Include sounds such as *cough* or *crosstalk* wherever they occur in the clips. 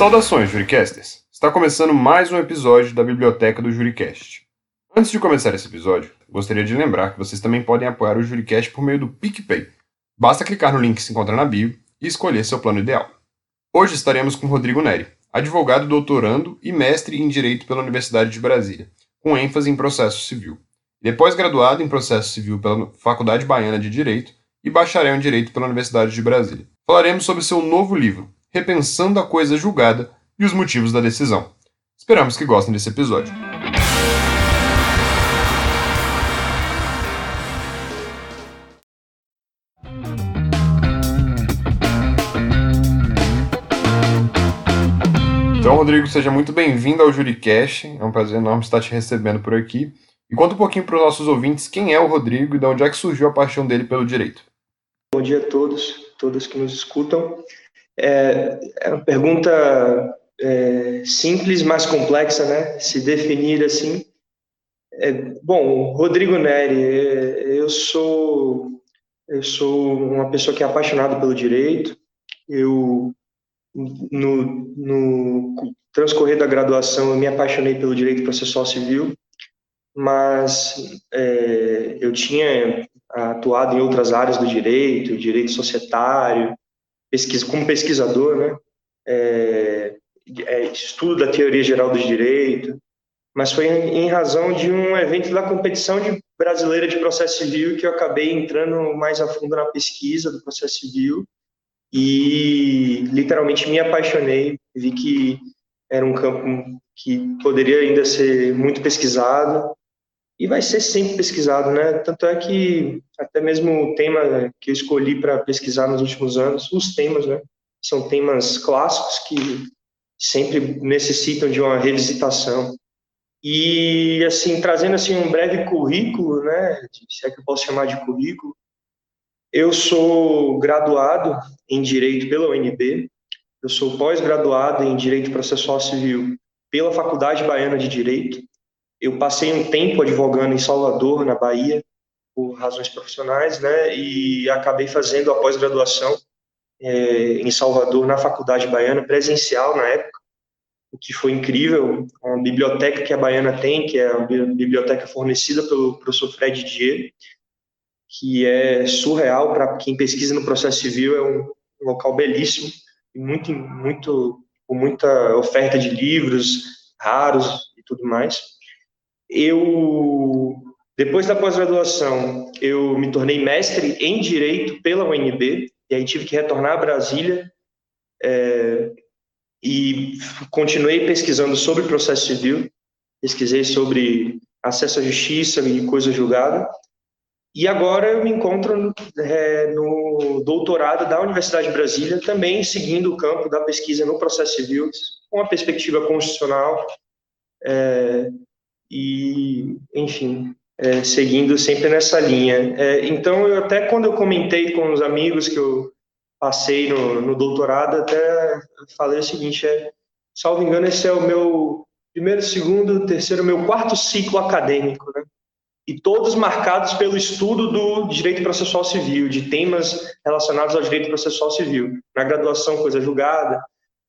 Saudações, Juricasters! Está começando mais um episódio da Biblioteca do Juricast. Antes de começar esse episódio, gostaria de lembrar que vocês também podem apoiar o Juricast por meio do PicPay. Basta clicar no link que se encontra na bio e escolher seu plano ideal. Hoje estaremos com Rodrigo Neri, advogado doutorando e mestre em Direito pela Universidade de Brasília, com ênfase em processo civil. Depois graduado em processo civil pela Faculdade Baiana de Direito e bacharel em Direito pela Universidade de Brasília. Falaremos sobre seu novo livro, Repensando a Coisa Julgada e os Motivos da Decisão. Esperamos que gostem desse episódio. Então, Rodrigo, seja muito bem-vindo ao Juricast. É um prazer enorme estar te recebendo por aqui. E conta um pouquinho para os nossos ouvintes quem é o Rodrigo e de onde é que surgiu a paixão dele pelo direito. Bom dia a todos, todos que nos escutam. É, é uma pergunta é, simples, mas complexa, né? Se definir assim. É, bom, Rodrigo Neri, é, eu sou eu sou uma pessoa que é apaixonada pelo direito. Eu no, no transcorrer da graduação, eu me apaixonei pelo direito processual civil, mas é, eu tinha atuado em outras áreas do direito, direito societário, pesquisa, como pesquisador, né? É, é, estudo da teoria geral do direito, mas foi em, razão de um evento da competição de brasileira de processo civil que eu acabei entrando mais a fundo na pesquisa do processo civil e literalmente me apaixonei, vi que era um campo que poderia ainda ser muito pesquisado e vai ser sempre pesquisado, né? Tanto é que até mesmo o tema que eu escolhi para pesquisar nos últimos anos, os temas, né? São temas clássicos que sempre necessitam de uma revisitação. E assim, trazendo assim um breve currículo, né, se é que eu posso chamar de currículo, eu sou graduado em Direito pela UNB, eu sou pós-graduado em Direito Processual Civil pela Faculdade Baiana de Direito. Eu passei um tempo advogando em Salvador, na Bahia, por razões profissionais, né, e acabei fazendo a pós-graduação é, em Salvador, na Faculdade Baiana, presencial na época, o que foi incrível. Uma biblioteca que a Baiana tem, que é a biblioteca fornecida pelo professor Fred Dier, que é surreal para quem pesquisa no processo civil, é um local belíssimo, muito, muito, com muita oferta de livros raros e tudo mais. Eu, depois da pós-graduação, eu me tornei mestre em Direito pela UNB, e aí tive que retornar a Brasília é, e continuei pesquisando sobre processo civil, pesquisei sobre acesso à justiça e coisa julgada, e agora eu me encontro é, no doutorado da Universidade de Brasília, também seguindo o campo da pesquisa no processo civil, com a perspectiva constitucional, é, e, enfim, é, seguindo sempre nessa linha. É, então, eu até quando eu comentei com os amigos que eu passei no, no doutorado, até falei o seguinte, é, salvo engano, esse é o meu primeiro, segundo, terceiro, meu quarto ciclo acadêmico, né? e todos marcados pelo estudo do direito processual civil, de temas relacionados ao direito processual civil. Na graduação, coisa julgada,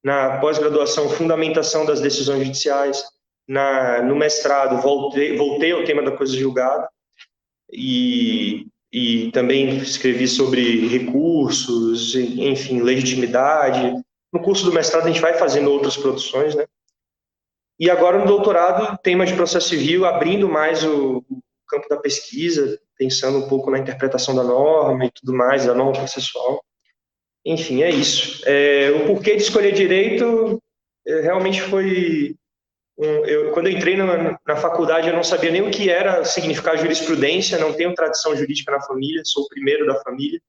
na pós-graduação, fundamentação das decisões judiciais, na, no mestrado, voltei, voltei ao tema da coisa julgada, e, e também escrevi sobre recursos, enfim, legitimidade. No curso do mestrado, a gente vai fazendo outras produções, né? E agora no doutorado, tema de processo civil, abrindo mais o, campo da pesquisa, pensando um pouco na interpretação da norma e tudo mais, da norma processual. Enfim, é isso. É, o porquê de escolher direito é, realmente foi. Um, eu, quando eu entrei na, na, faculdade, eu não sabia nem o que era significar jurisprudência, não tenho tradição jurídica na família, sou o primeiro da família.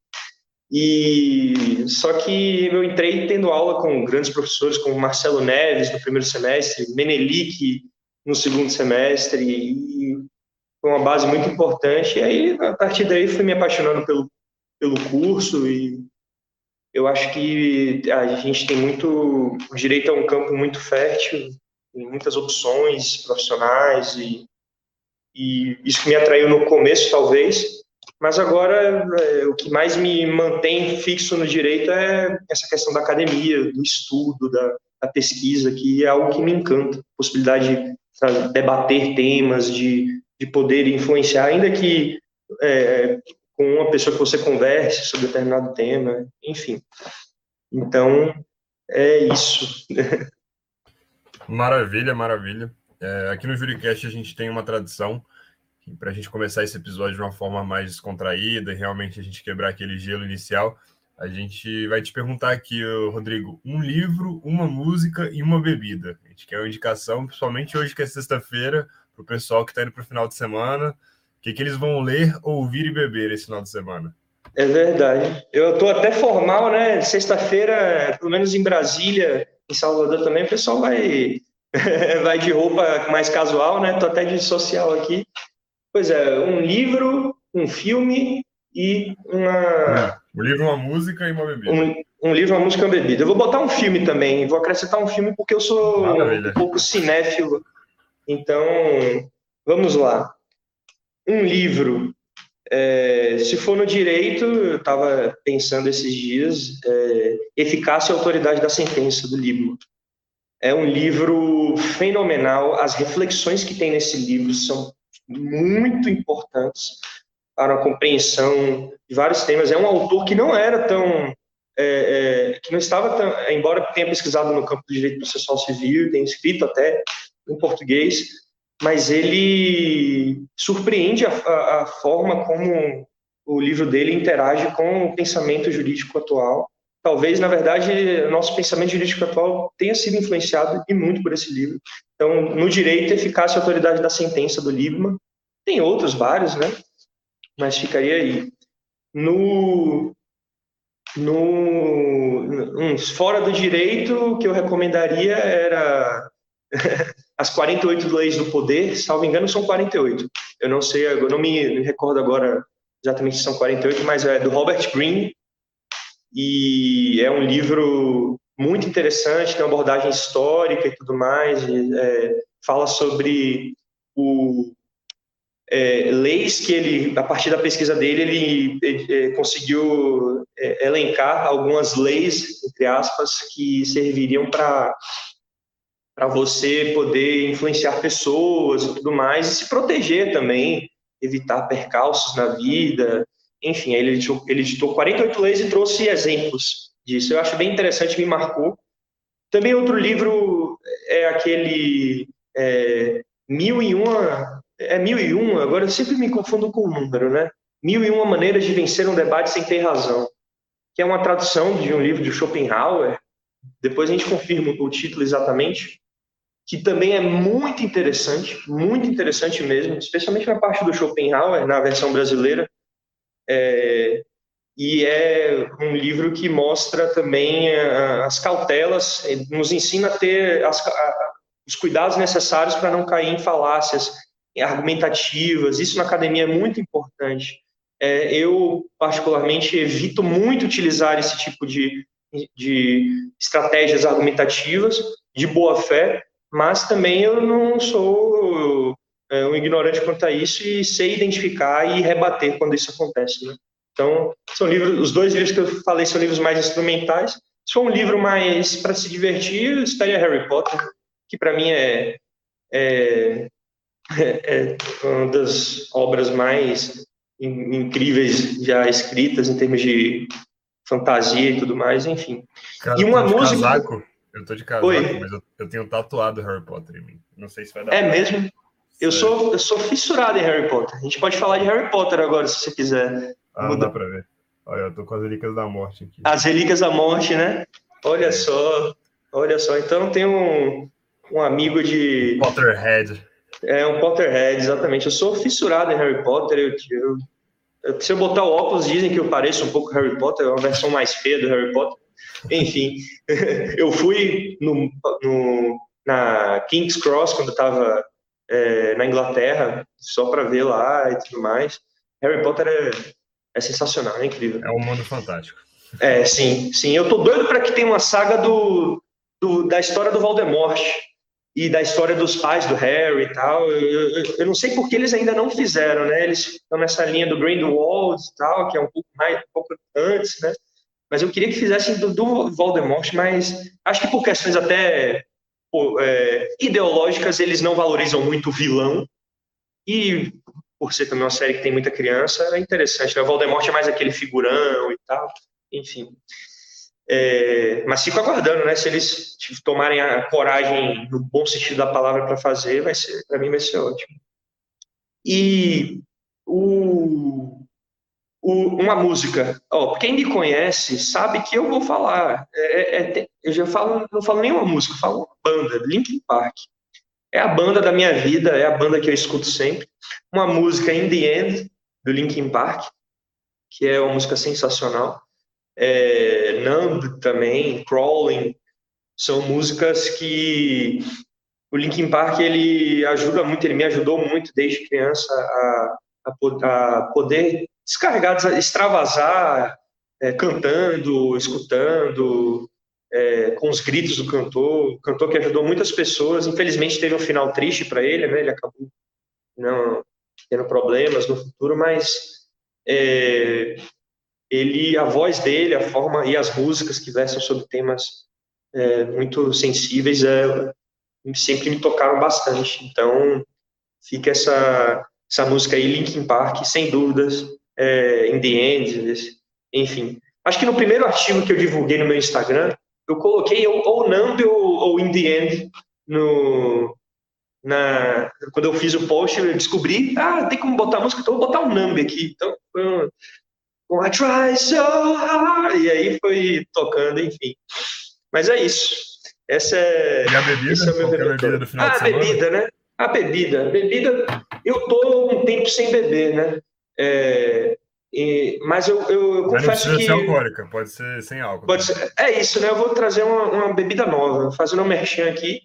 E só que eu entrei tendo aula com grandes professores, como Marcelo Neves no primeiro semestre, Menelik no segundo semestre, e foi uma base muito importante. E aí, a partir daí, fui me apaixonando pelo, pelo curso e eu acho que a gente tem muito. O direito é um campo muito fértil, tem muitas opções profissionais e, e isso que me atraiu no começo, talvez. Mas agora, é, o que mais me mantém fixo no direito é essa questão da academia, do estudo, da, da pesquisa, que é algo que me encanta, a possibilidade de sabe, debater temas, de, de poder influenciar, ainda que é, com uma pessoa que você converse sobre determinado tema, enfim. Então, é isso. *laughs* Maravilha, maravilha. É, aqui no Juricast a gente tem uma tradição para a gente começar esse episódio de uma forma mais descontraída e realmente a gente quebrar aquele gelo inicial. A gente vai te perguntar aqui, Rodrigo, um livro, uma música e uma bebida. A gente quer uma indicação, principalmente hoje que é sexta-feira, para o pessoal que está indo para o final de semana. O que, que eles vão ler, ouvir e beber esse final de semana? É verdade. Eu estou até formal, né? Sexta-feira, pelo menos em Brasília, em Salvador também, o pessoal vai, *laughs* vai de roupa mais casual, né? Tô até de social aqui. Pois é, um livro, um filme e uma. Um livro, uma música e uma bebida. Um, um livro, uma música e uma bebida. Eu vou botar um filme também, vou acrescentar um filme porque eu sou Maravilha. um pouco cinéfilo. Então, vamos lá. Um livro. É, se for no direito, eu estava pensando esses dias, é, Eficácia e Autoridade da Sentença, do Liebman. É um livro fenomenal. As reflexões que tem nesse livro são muito importantes para a compreensão de vários temas. É um autor que não era tão. É, é, que não estava tão. Embora tenha pesquisado no campo do direito processual civil, tenha escrito até em português, mas ele surpreende a, a, a forma como o livro dele interage com o pensamento jurídico atual talvez, na verdade, nosso pensamento jurídico atual tenha sido influenciado e muito por esse livro. Então, no direito, eficácia e autoridade da sentença do Liebman. Tem outros vários, né? Mas ficaria aí. No, no fora do direito, o que eu recomendaria era as 48 leis do poder, salvo engano, são 48. Eu não sei, eu não me recordo agora exatamente se são 48, mas é do Robert Greene, e é um livro muito interessante, tem uma abordagem histórica e tudo mais, é, fala sobre o, é, leis que ele, a partir da pesquisa dele, ele, ele é, conseguiu é, elencar algumas leis, entre aspas, que serviriam para para você poder influenciar pessoas e tudo mais, e se proteger também, evitar percalços na vida, enfim, ele editou, ele editou 48 leis e trouxe exemplos disso. Eu acho bem interessante, me marcou. Também outro livro é aquele é, Mil e Uma, é Mil e Um, agora eu sempre me confundo com o número, né? Mil e Uma Maneiras de Vencer um Debate Sem Ter Razão, que é uma tradução de um livro de Schopenhauer, depois a gente confirma o título exatamente, que também é muito interessante, muito interessante mesmo, especialmente na parte do Schopenhauer, na versão brasileira, é, e é um livro que mostra também uh, as cautelas, nos ensina a ter as, os cuidados necessários para não cair em falácias argumentativas. Isso na academia é muito importante. É, eu, particularmente, evito muito utilizar esse tipo de, de estratégias argumentativas de boa fé, mas também eu não sou é, um ignorante quanto a isso e sei identificar e rebater quando isso acontece. Né? Então, são livros, os dois livros que eu falei são livros mais instrumentais. Se for um livro mais para se divertir, estaria Harry Potter, que para mim é, é, é, uma das obras mais incríveis já escritas em termos de fantasia e tudo mais, enfim. Cara, e uma música. Casaco. Eu tô de casaco, Oi? mas eu, eu, tenho tatuado Harry Potter em mim. Não sei se vai dar. É mesmo? Eu sou, eu sou fissurado em Harry Potter. A gente pode falar de Harry Potter agora, se você quiser. Ah, não dá pra ver. Olha, eu tô com as relíquias da morte aqui. As relíquias da morte, né? Olha é. só. Olha só. Então tem um, um amigo de. Potterhead. É, um Potterhead, exatamente. Eu sou fissurado em Harry Potter. Eu, eu, se eu botar o óculos, dizem que eu pareço um pouco Harry Potter, é uma versão mais feia do Harry Potter. Enfim, *laughs* eu fui no, no, na King's Cross quando eu tava é, na Inglaterra, só para ver lá e tudo mais. Harry Potter é, é sensacional, é incrível. É um mundo fantástico. É, sim, sim. Eu tô doido para que tenha uma saga do, do, da história do Voldemort e da história dos pais do Harry e tal. Eu, eu, eu não sei porque eles ainda não fizeram, né? Eles estão nessa linha do Grindelwald e tal, que é um pouco mais um pouco antes, né? Mas eu queria que fizessem do, do Voldemort, mas acho que por questões até é, ideológicas eles não valorizam muito o vilão, e por ser também uma série que tem muita criança, é interessante. Né? O Voldemort é mais aquele figurão e tal, enfim. É, mas fico aguardando, né? Se eles tomarem a coragem, no bom sentido da palavra, para fazer, vai ser, para mim vai ser ótimo. E o, uma música, ó, quem me conhece sabe que eu vou falar. É, é, é eu já falo, não falo nenhuma música, eu falo banda, Linkin Park. É a banda da minha vida, é a banda que eu escuto sempre. Uma música In the End, do Linkin Park, que é uma música sensacional. É, Numb também, Crawling, são músicas que o Linkin Park ele ajuda muito, ele me ajudou muito desde criança a, a, a poder descarregar, extravasar, é, cantando, escutando, é, com os gritos do cantor, cantor que ajudou muitas pessoas. Infelizmente teve um final triste para ele, né? Ele acabou não tendo problemas no futuro, mas é, ele, a voz dele, a forma e as músicas que versam sobre temas é, muito sensíveis, é, sempre me tocaram bastante. Então fica essa essa música aí, Linkin Park, sem dúvidas, é, In the End, enfim. Acho que no primeiro artigo que eu divulguei no meu Instagram, eu coloquei ou, ou ou, ou In the End no, na, quando eu fiz o post, eu descobri, ah, tem como botar música, então vou botar um Numb aqui. Então, um, I try so hard, e aí foi tocando, enfim. Mas é isso. Essa é. E a bebida? Esse é o meu a bebida do final ah, a bebida, né? A bebida. Bebida, eu tô um tempo sem beber, né? É, e, mas eu, eu, eu confesso não que. ser alcoólica, pode ser sem álcool. Pode ser, é isso, né? Eu vou trazer uma, uma bebida nova, fazendo um merchan aqui,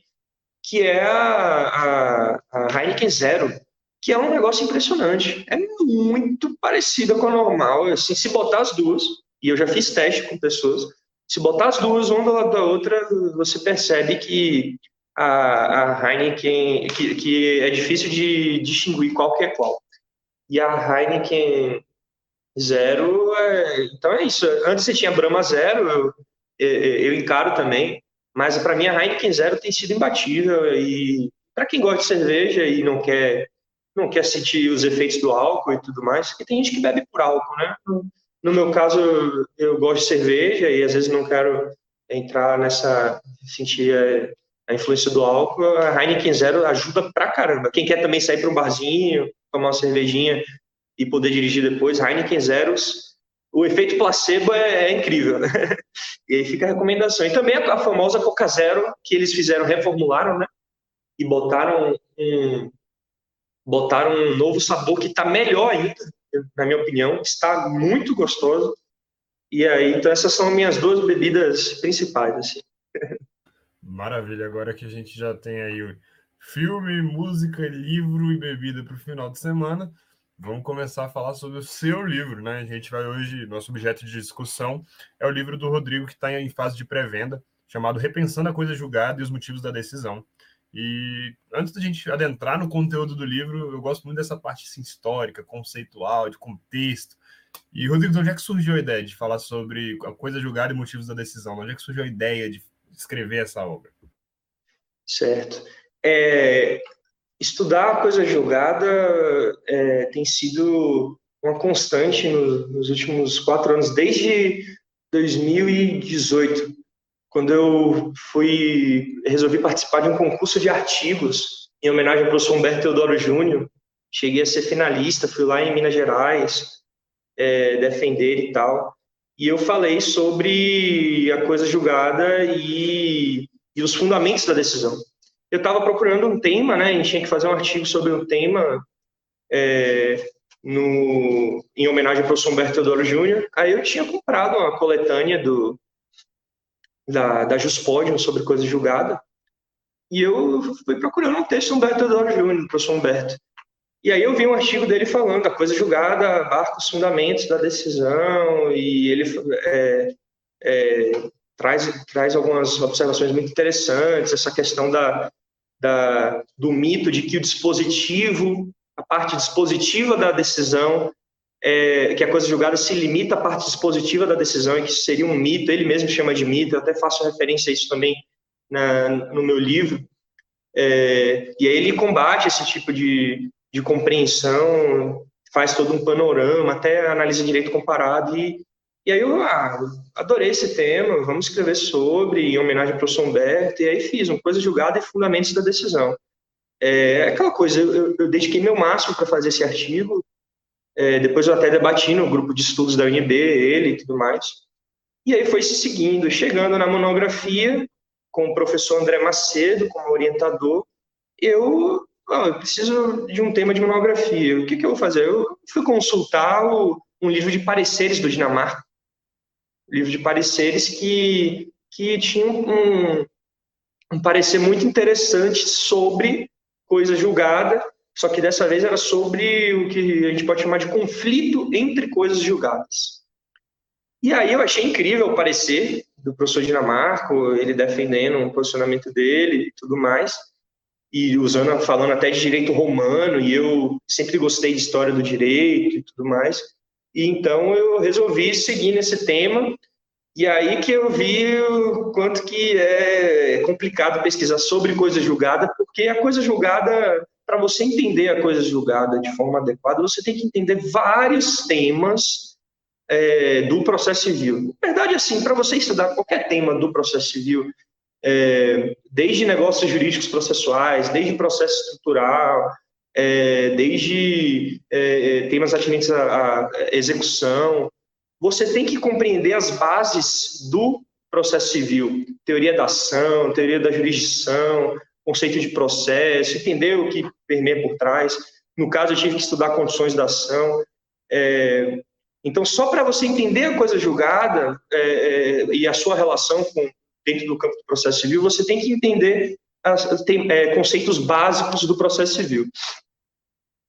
que é a, a, a, Heineken Zero, que é um negócio impressionante. É muito parecida com a normal. Assim, se botar as duas, e eu já fiz teste com pessoas, se botar as duas uma do lado da outra, você percebe que a, a Heineken, que, que é difícil de distinguir qual que é qual. E a Heineken Zero, é, então é isso. Antes você tinha Brahma Zero, eu, eu, encaro também, mas para mim a Heineken Zero tem sido imbatível e para quem gosta de cerveja e não quer não quer sentir os efeitos do álcool e tudo mais, porque tem gente que bebe por álcool, né? No meu caso, eu gosto de cerveja e às vezes não quero entrar nessa sentir a, a influência do álcool. A Heineken Zero ajuda pra caramba. Quem quer também sair para um barzinho, tomar uma cervejinha e poder dirigir depois, Heineken Zeros, o efeito placebo é, é incrível, né? *laughs* E aí fica a recomendação. E também a, a, famosa Coca Zero, que eles fizeram, reformularam, né? E botaram um, botaram um novo sabor que está melhor ainda, na minha opinião, está muito gostoso. E aí, então essas são minhas duas bebidas principais, assim. *laughs* Maravilha, agora que a gente já tem aí filme, música, livro e bebida para o final de semana, vamos começar a falar sobre o seu livro, né? A gente vai hoje, nosso objeto de discussão é o livro do Rodrigo que está em fase de pré-venda, chamado Repensando a Coisa Julgada e os Motivos da Decisão. E antes da gente adentrar no conteúdo do livro, eu gosto muito dessa parte assim, histórica, conceitual, de contexto. E, Rodrigo, onde é que surgiu a ideia de falar sobre a coisa julgada e motivos da decisão? Onde é que surgiu a ideia de escrever essa obra? Certo. É, estudar a coisa julgada é, tem sido uma constante no, nos últimos quatro anos, desde 2018, quando eu fui resolvi participar de um concurso de artigos em homenagem ao professor Humberto Teodoro Júnior. Cheguei a ser finalista, fui lá em Minas Gerais é, defender e tal. E eu falei sobre a coisa julgada e, e os fundamentos da decisão eu estava procurando um tema, né? A gente tinha que fazer um artigo sobre um tema é, no, em homenagem ao professor Humberto Teodoro Júnior. Aí eu tinha comprado uma coletânea do, da, da Juspodium sobre coisa julgada. E eu fui procurando um texto do Humberto Teodoro Júnior, do professor Humberto. E aí eu vi um artigo dele falando da coisa julgada, abarca os fundamentos da decisão, e ele é, é, traz, traz algumas observações muito interessantes, essa questão da, da, do mito de que o dispositivo, a parte dispositiva da decisão, é, que a coisa julgada se limita à parte dispositiva da decisão e que seria um mito, ele mesmo chama de mito, eu até faço referência a isso também na, no meu livro. É, e aí ele combate esse tipo de, de compreensão, faz todo um panorama, até analisa direito comparado e e aí eu ah, adorei esse tema, vamos escrever sobre, em homenagem ao professor Humberto, e aí fiz uma coisa julgada e fundamentos da decisão. É aquela coisa, eu, eu dediquei meu máximo para fazer esse artigo, é, depois eu até debati no grupo de estudos da UNB, ele e tudo mais. E aí foi se seguindo, chegando na monografia, com o professor André Macedo como orientador, eu, eu preciso de um tema de monografia. O que, que eu vou fazer? Eu fui consultar o, um livro de pareceres do Dinamarca, livro de pareceres que, que tinha um, um parecer muito interessante sobre coisa julgada, só que dessa vez era sobre o que a gente pode chamar de conflito entre coisas julgadas. E aí eu achei incrível o parecer do professor Dinamarco, ele defendendo o posicionamento dele e tudo mais, e usando, falando até de direito romano, e eu sempre gostei de história do direito e tudo mais. E então eu resolvi seguir nesse tema. E aí que eu vi o quanto que é complicado pesquisar sobre coisa julgada, porque a coisa julgada, para você entender a coisa julgada de forma adequada, você tem que entender vários temas é, do processo civil. Na verdade, assim, para você estudar qualquer tema do processo civil, é, desde negócios jurídicos processuais, desde processo estrutural, é, desde é, é, temas atinentes à, execução. Você tem que compreender as bases do processo civil, teoria da ação, teoria da jurisdição, conceito de processo, entender o que permeia por trás. No caso, eu tive que estudar condições da ação. É, então, só para você entender a coisa julgada é, é, e a sua relação com dentro do campo do processo civil, você tem que entender as, tem, é, conceitos básicos do processo civil.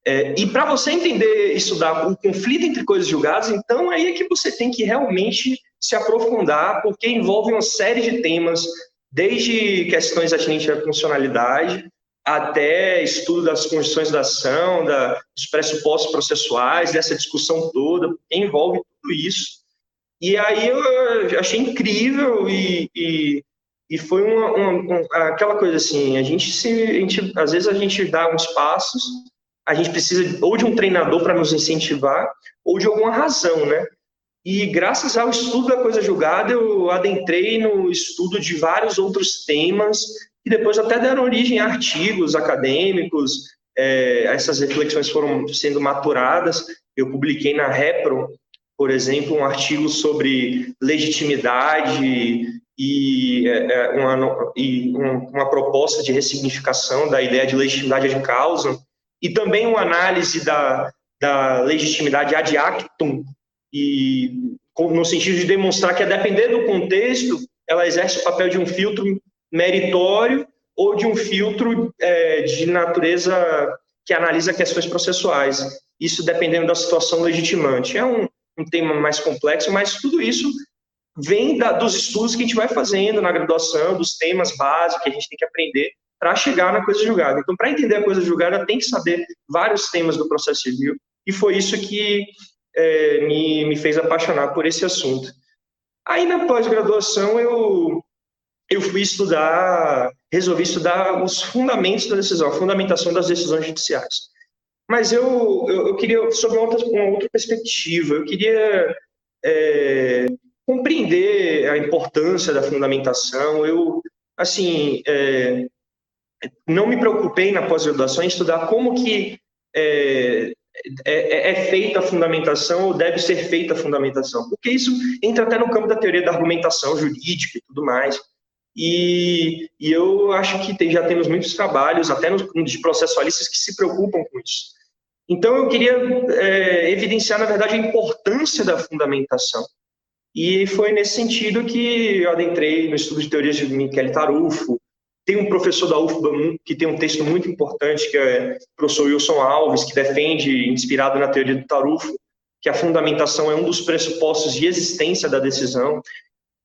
É, e para você entender estudar o conflito entre coisas julgadas, então aí é que você tem que realmente se aprofundar, porque envolve uma série de temas, desde questões atinentes à funcionalidade, até estudo das condições da ação, da, dos pressupostos processuais, dessa discussão toda, envolve tudo isso. E aí eu achei incrível e, e, e foi uma, uma, uma, aquela coisa assim, a gente se, a gente, às vezes a gente dá uns passos a gente precisa ou de um treinador para nos incentivar, ou de alguma razão, né? E graças ao estudo da coisa julgada, eu adentrei no estudo de vários outros temas, que depois até deram origem a artigos acadêmicos, é, essas reflexões foram sendo maturadas. Eu publiquei na Repro, por exemplo, um artigo sobre legitimidade e, é, uma, e uma proposta de ressignificação da ideia de legitimidade de causa, e também uma análise da, da legitimidade ad actum, e, no sentido de demonstrar que, a depender do contexto, ela exerce o papel de um filtro meritório ou de um filtro é, de natureza que analisa questões processuais. Isso dependendo da situação legitimante. É um, um tema mais complexo, mas tudo isso vem da, dos estudos que a gente vai fazendo na graduação, dos temas básicos que a gente tem que aprender para chegar na coisa julgada. Então, para entender a coisa julgada, tem que saber vários temas do processo civil, e foi isso que é, me, me fez apaixonar por esse assunto. Aí, na pós-graduação, eu, eu fui estudar, resolvi estudar os fundamentos da decisão, a fundamentação das decisões judiciais. Mas eu, eu, eu queria, sob uma outra, uma outra perspectiva, eu queria é, compreender a importância da fundamentação. Eu, assim, é, não me preocupei na pós-graduação em estudar como que é, é, é, feita a fundamentação ou deve ser feita a fundamentação, porque isso entra até no campo da teoria da argumentação jurídica e tudo mais. E, e eu acho que tem, já temos muitos trabalhos, até nos, de processualistas, que se preocupam com isso. Então, eu queria é, evidenciar, na verdade, a importância da fundamentação. E foi nesse sentido que eu adentrei no estudo de teorias de Michele Tarufo, tem um professor da UFBA que tem um texto muito importante, que é o professor Wilson Alves, que defende, inspirado na teoria do Tarufo, que a fundamentação é um dos pressupostos de existência da decisão.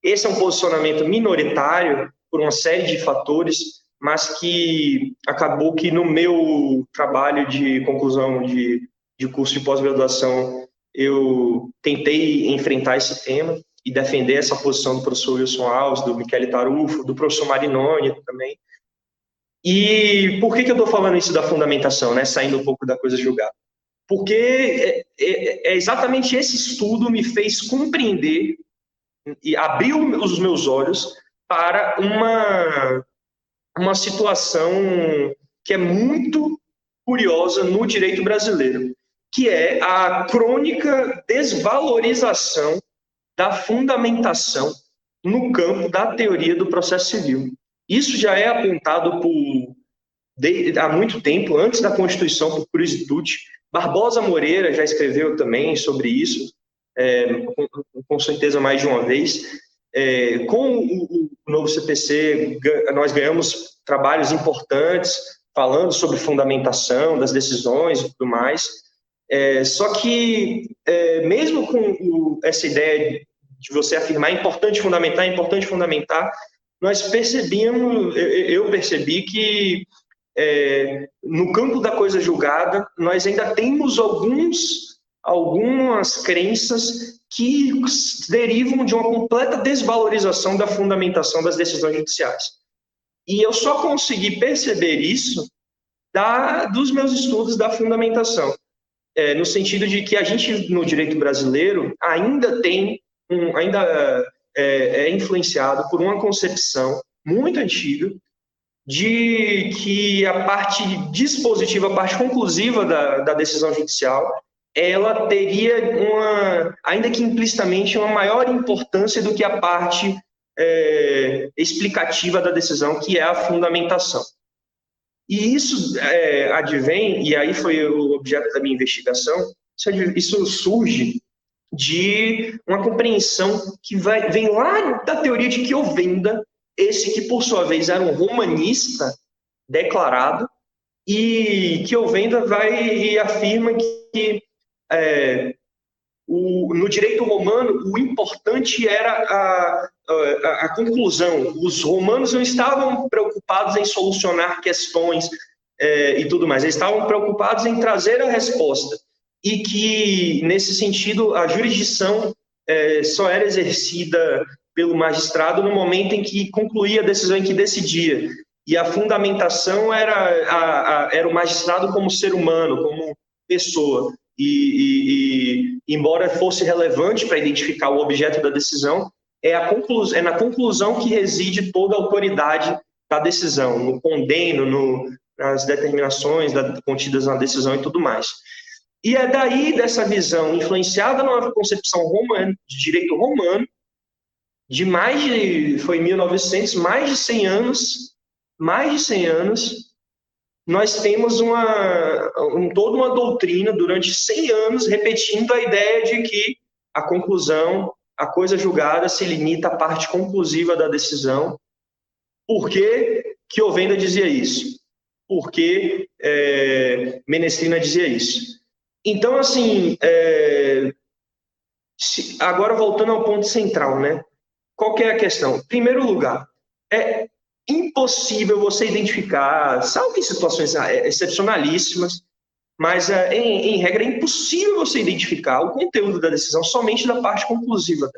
Esse é um posicionamento minoritário por uma série de fatores, mas que acabou que no meu trabalho de conclusão de, de curso de pós-graduação eu tentei enfrentar esse tema e defender essa posição do professor Wilson Alves, do Michele Tarufo, do professor Marinoni também. E por que, que eu estou falando isso da fundamentação, né? saindo um pouco da coisa julgada? Porque é, é, é exatamente esse estudo me fez compreender e abriu os meus olhos para uma, uma situação que é muito curiosa no direito brasileiro, que é a crônica desvalorização da fundamentação no campo da teoria do processo civil. Isso já é apontado por, de, há muito tempo, antes da Constituição, por Cruz Dutti. Barbosa Moreira já escreveu também sobre isso, é, com, com, certeza mais de uma vez. É, com o, o novo CPC, nós ganhamos trabalhos importantes falando sobre fundamentação das decisões e tudo mais. É, só que, é, mesmo com o, essa ideia de você afirmar é importante fundamentar, é importante fundamentar, nós percebíamos, eu percebi que é, no campo da coisa julgada, nós ainda temos alguns, algumas crenças que derivam de uma completa desvalorização da fundamentação das decisões judiciais. E eu só consegui perceber isso da, dos meus estudos da fundamentação, é, no sentido de que a gente, no direito brasileiro, ainda tem, um, ainda é, é influenciado por uma concepção muito antiga de que a parte dispositiva, a parte conclusiva da, da decisão judicial, ela teria uma, ainda que implicitamente, uma maior importância do que a parte é, explicativa da decisão, que é a fundamentação. E isso é, advém, e aí foi o objeto da minha investigação, isso, isso surge de uma compreensão que vai, vem lá da teoria de que o venda, esse que por sua vez era um romanista declarado, e que o venda vai e afirma que é, o, no direito romano o importante era a, a, conclusão. Os romanos não estavam preocupados em solucionar questões é, e tudo mais, eles estavam preocupados em trazer a resposta e que, nesse sentido, a jurisdição é, só era exercida pelo magistrado no momento em que concluía a decisão, em que decidia. E a fundamentação era, a, a, era o magistrado como ser humano, como pessoa. E, e, e embora fosse relevante para identificar o objeto da decisão, é, a é na conclusão que reside toda a autoridade da decisão, no condeno, no, nas determinações da, contidas na decisão e tudo mais. E é daí dessa visão influenciada numa concepção romana, de direito romano, de mais de, foi 1900, mais de 100 anos, mais de 100 anos, nós temos uma, um, toda uma doutrina durante 100 anos repetindo a ideia de que a conclusão, a coisa julgada se limita à parte conclusiva da decisão. Por que, que Ovenda dizia isso? Por que é, Menestrina dizia isso? Então, assim, é, se, agora voltando ao ponto central, né? Qual é a questão? Primeiro lugar, é impossível você identificar, salvo em situações é, excepcionalíssimas, mas é, em, em, regra é impossível você identificar o conteúdo da decisão somente da parte conclusiva.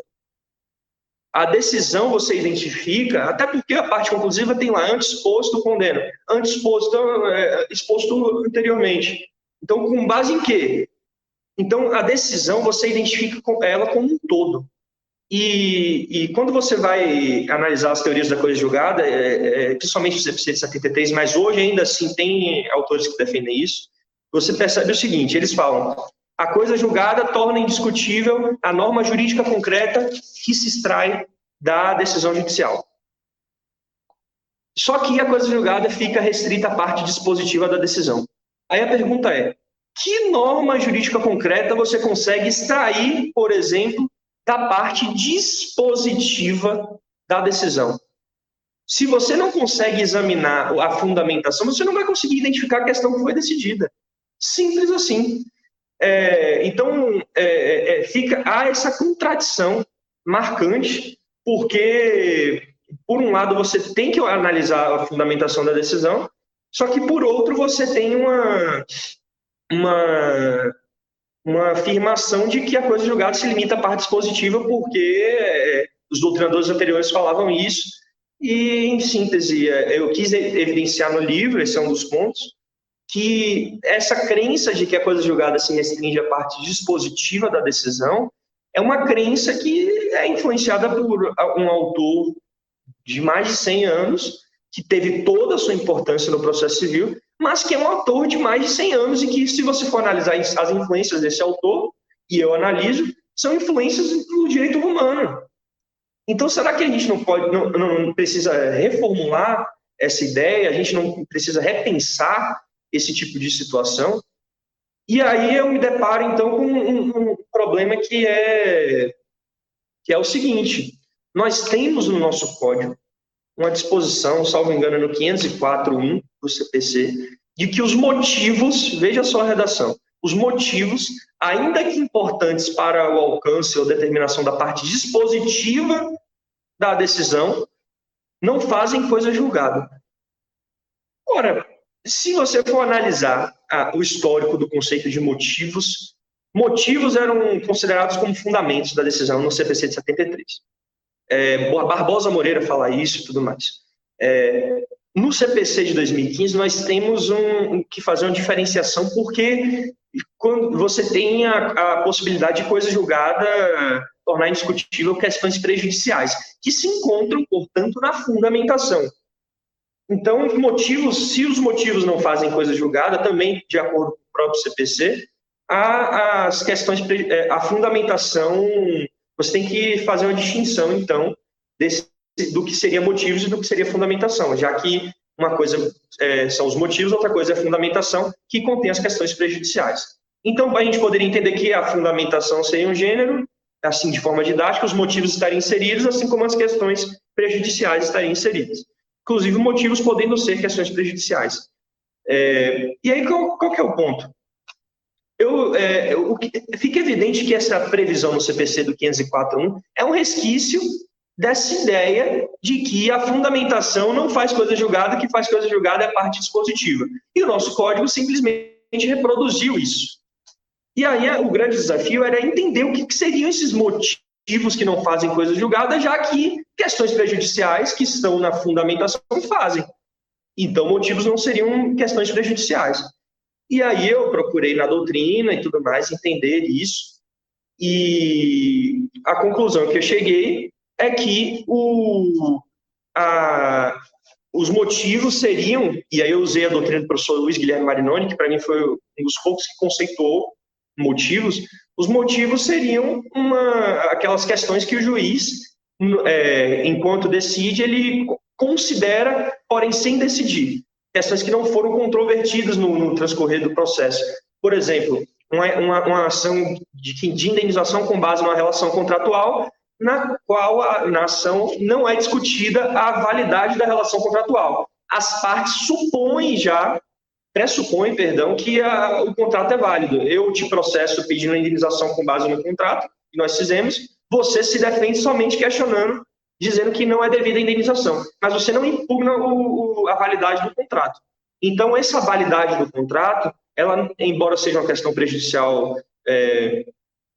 A decisão você identifica, até porque a parte conclusiva tem lá antes exposto, condena, antes exposto, é, exposto anteriormente. Então, com base em quê? Então, a decisão você identifica ela como um todo. E, e quando você vai analisar as teorias da coisa julgada, é, é, principalmente o CPC de 73, mas hoje ainda assim tem autores que defendem isso, você percebe o seguinte: eles falam, a coisa julgada torna indiscutível a norma jurídica concreta que se extrai da decisão judicial. Só que a coisa julgada fica restrita à parte dispositiva da decisão. Aí a pergunta é: que norma jurídica concreta você consegue extrair, por exemplo, da parte dispositiva da decisão? Se você não consegue examinar a fundamentação, você não vai conseguir identificar a questão que foi decidida. Simples assim. É, então, é, é, é fica, há essa contradição marcante, porque, por um lado, você tem que analisar a fundamentação da decisão, só que, por outro, você tem uma, uma, uma afirmação de que a coisa julgada se limita à parte dispositiva, porque é, os doutrinadores anteriores falavam isso, e, em síntese, é, eu quis evidenciar no livro, esse é um dos pontos, que essa crença de que a coisa julgada se restringe à parte dispositiva da decisão é uma crença que é influenciada por um autor de mais de 100 anos, que teve toda a sua importância no processo civil, mas que é um autor de mais de 100 anos e que, se você for analisar as influências desse autor, e eu analiso, são influências do direito romano. Então, será que a gente não pode, não, não precisa reformular essa ideia? A gente não precisa repensar esse tipo de situação? E aí eu me deparo então com um, um problema que é que é o seguinte: nós temos no nosso código uma disposição, salvo engano, no 504.1 do CPC, de que os motivos, veja só a redação, os motivos, ainda que importantes para o alcance ou determinação da parte dispositiva da decisão, não fazem coisa julgada. Ora, se você for analisar o histórico do conceito de motivos, motivos eram considerados como fundamentos da decisão no CPC de 73. É, Barbosa Moreira fala isso e tudo mais. É, no CPC de 2015, nós temos um, que fazer uma diferenciação, porque quando você tem a, a possibilidade de coisa julgada tornar indiscutível questões prejudiciais, que se encontram, portanto, na fundamentação. Então, motivos, se os motivos não fazem coisa julgada, também de acordo com o próprio CPC, a, as questões, é, a fundamentação, você tem que fazer uma distinção, então, desse, do que seria motivos e do que seria fundamentação, já que uma coisa é, são os motivos, outra coisa é a fundamentação, que contém as questões prejudiciais. Então, a gente poderia entender que a fundamentação seria um gênero, assim, de forma didática, os motivos estariam inseridos, assim como as questões prejudiciais estariam inseridas. Inclusive, motivos podendo ser questões prejudiciais. É, e aí, qual, qual que é o ponto? Eu, é, que, fica evidente que essa previsão no CPC do 504.1 é um resquício dessa ideia de que a fundamentação não faz coisa julgada, que faz coisa julgada é a parte dispositiva. E o nosso código simplesmente reproduziu isso. E aí o grande desafio era entender o que seriam esses motivos que não fazem coisa julgada, já que questões prejudiciais que estão na fundamentação fazem. Então, motivos não seriam questões prejudiciais. E aí eu procurei na doutrina e tudo mais entender isso. E a conclusão que eu cheguei é que o, a, os motivos seriam, e aí eu usei a doutrina do professor Luiz Guilherme Marinoni, que para mim foi um dos poucos que conceituou motivos, os motivos seriam uma, aquelas questões que o juiz, é, enquanto decide, ele considera, porém sem decidir. Questões que não foram controvertidas no, no transcorrer do processo. Por exemplo, uma, uma, uma ação de, de, indenização com base numa relação contratual, na qual a, na ação não é discutida a validade da relação contratual. As partes supõem já pressupõe, perdão, que a, o contrato é válido. Eu te processo pedindo indenização com base no contrato que nós fizemos, você se defende somente questionando, dizendo que não é devida a indenização, mas você não impugna o, o, a validade do contrato. Então, essa validade do contrato, ela, embora seja uma questão prejudicial é,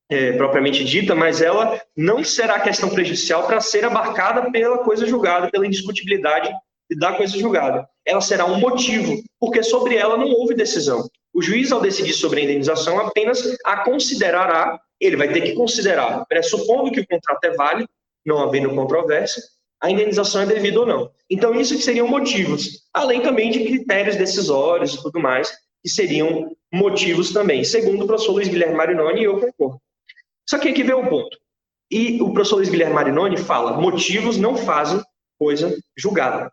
é, propriamente dita, mas ela não será questão prejudicial para ser abarcada pela coisa julgada, pela indiscutibilidade da coisa julgada. Ela será um motivo, porque sobre ela não houve decisão. O juiz, ao decidir sobre a indenização, apenas a considerará, ele vai ter que considerar, pressupondo que o contrato é válido, não havendo controvérsia, a indenização é devida ou não. Então, isso que seriam motivos, além também de critérios decisórios e tudo mais, que seriam motivos também. Segundo o professor Luiz Guilherme Marinoni, eu concordo. Só que aqui vem o um ponto. E o professor Luiz Guilherme Marinoni fala: motivos não fazem coisa julgada.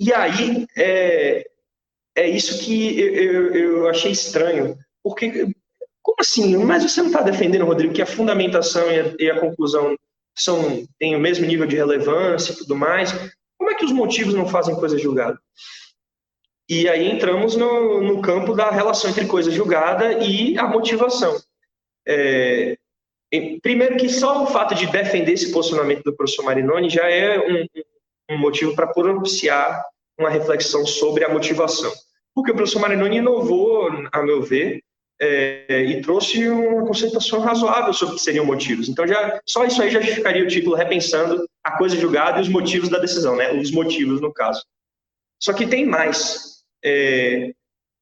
E aí, é, é isso que eu, eu achei estranho, porque, como assim? Mas você não está defendendo, Rodrigo, que a fundamentação e a, e a, conclusão são, têm o mesmo nível de relevância e tudo mais? Como é que os motivos não fazem coisa julgada? E aí entramos no, no campo da relação entre coisa julgada e a motivação. É, primeiro que só o fato de defender esse posicionamento do professor Marinoni já é um, um motivo para propiciar uma reflexão sobre a motivação. Porque o professor Marinoni inovou, a meu ver, é, e trouxe uma conceituação razoável sobre o que seriam motivos. Então, já, só isso aí já justificaria o título repensando a coisa julgada e os motivos da decisão, né? Os motivos, no caso. Só que tem mais. É,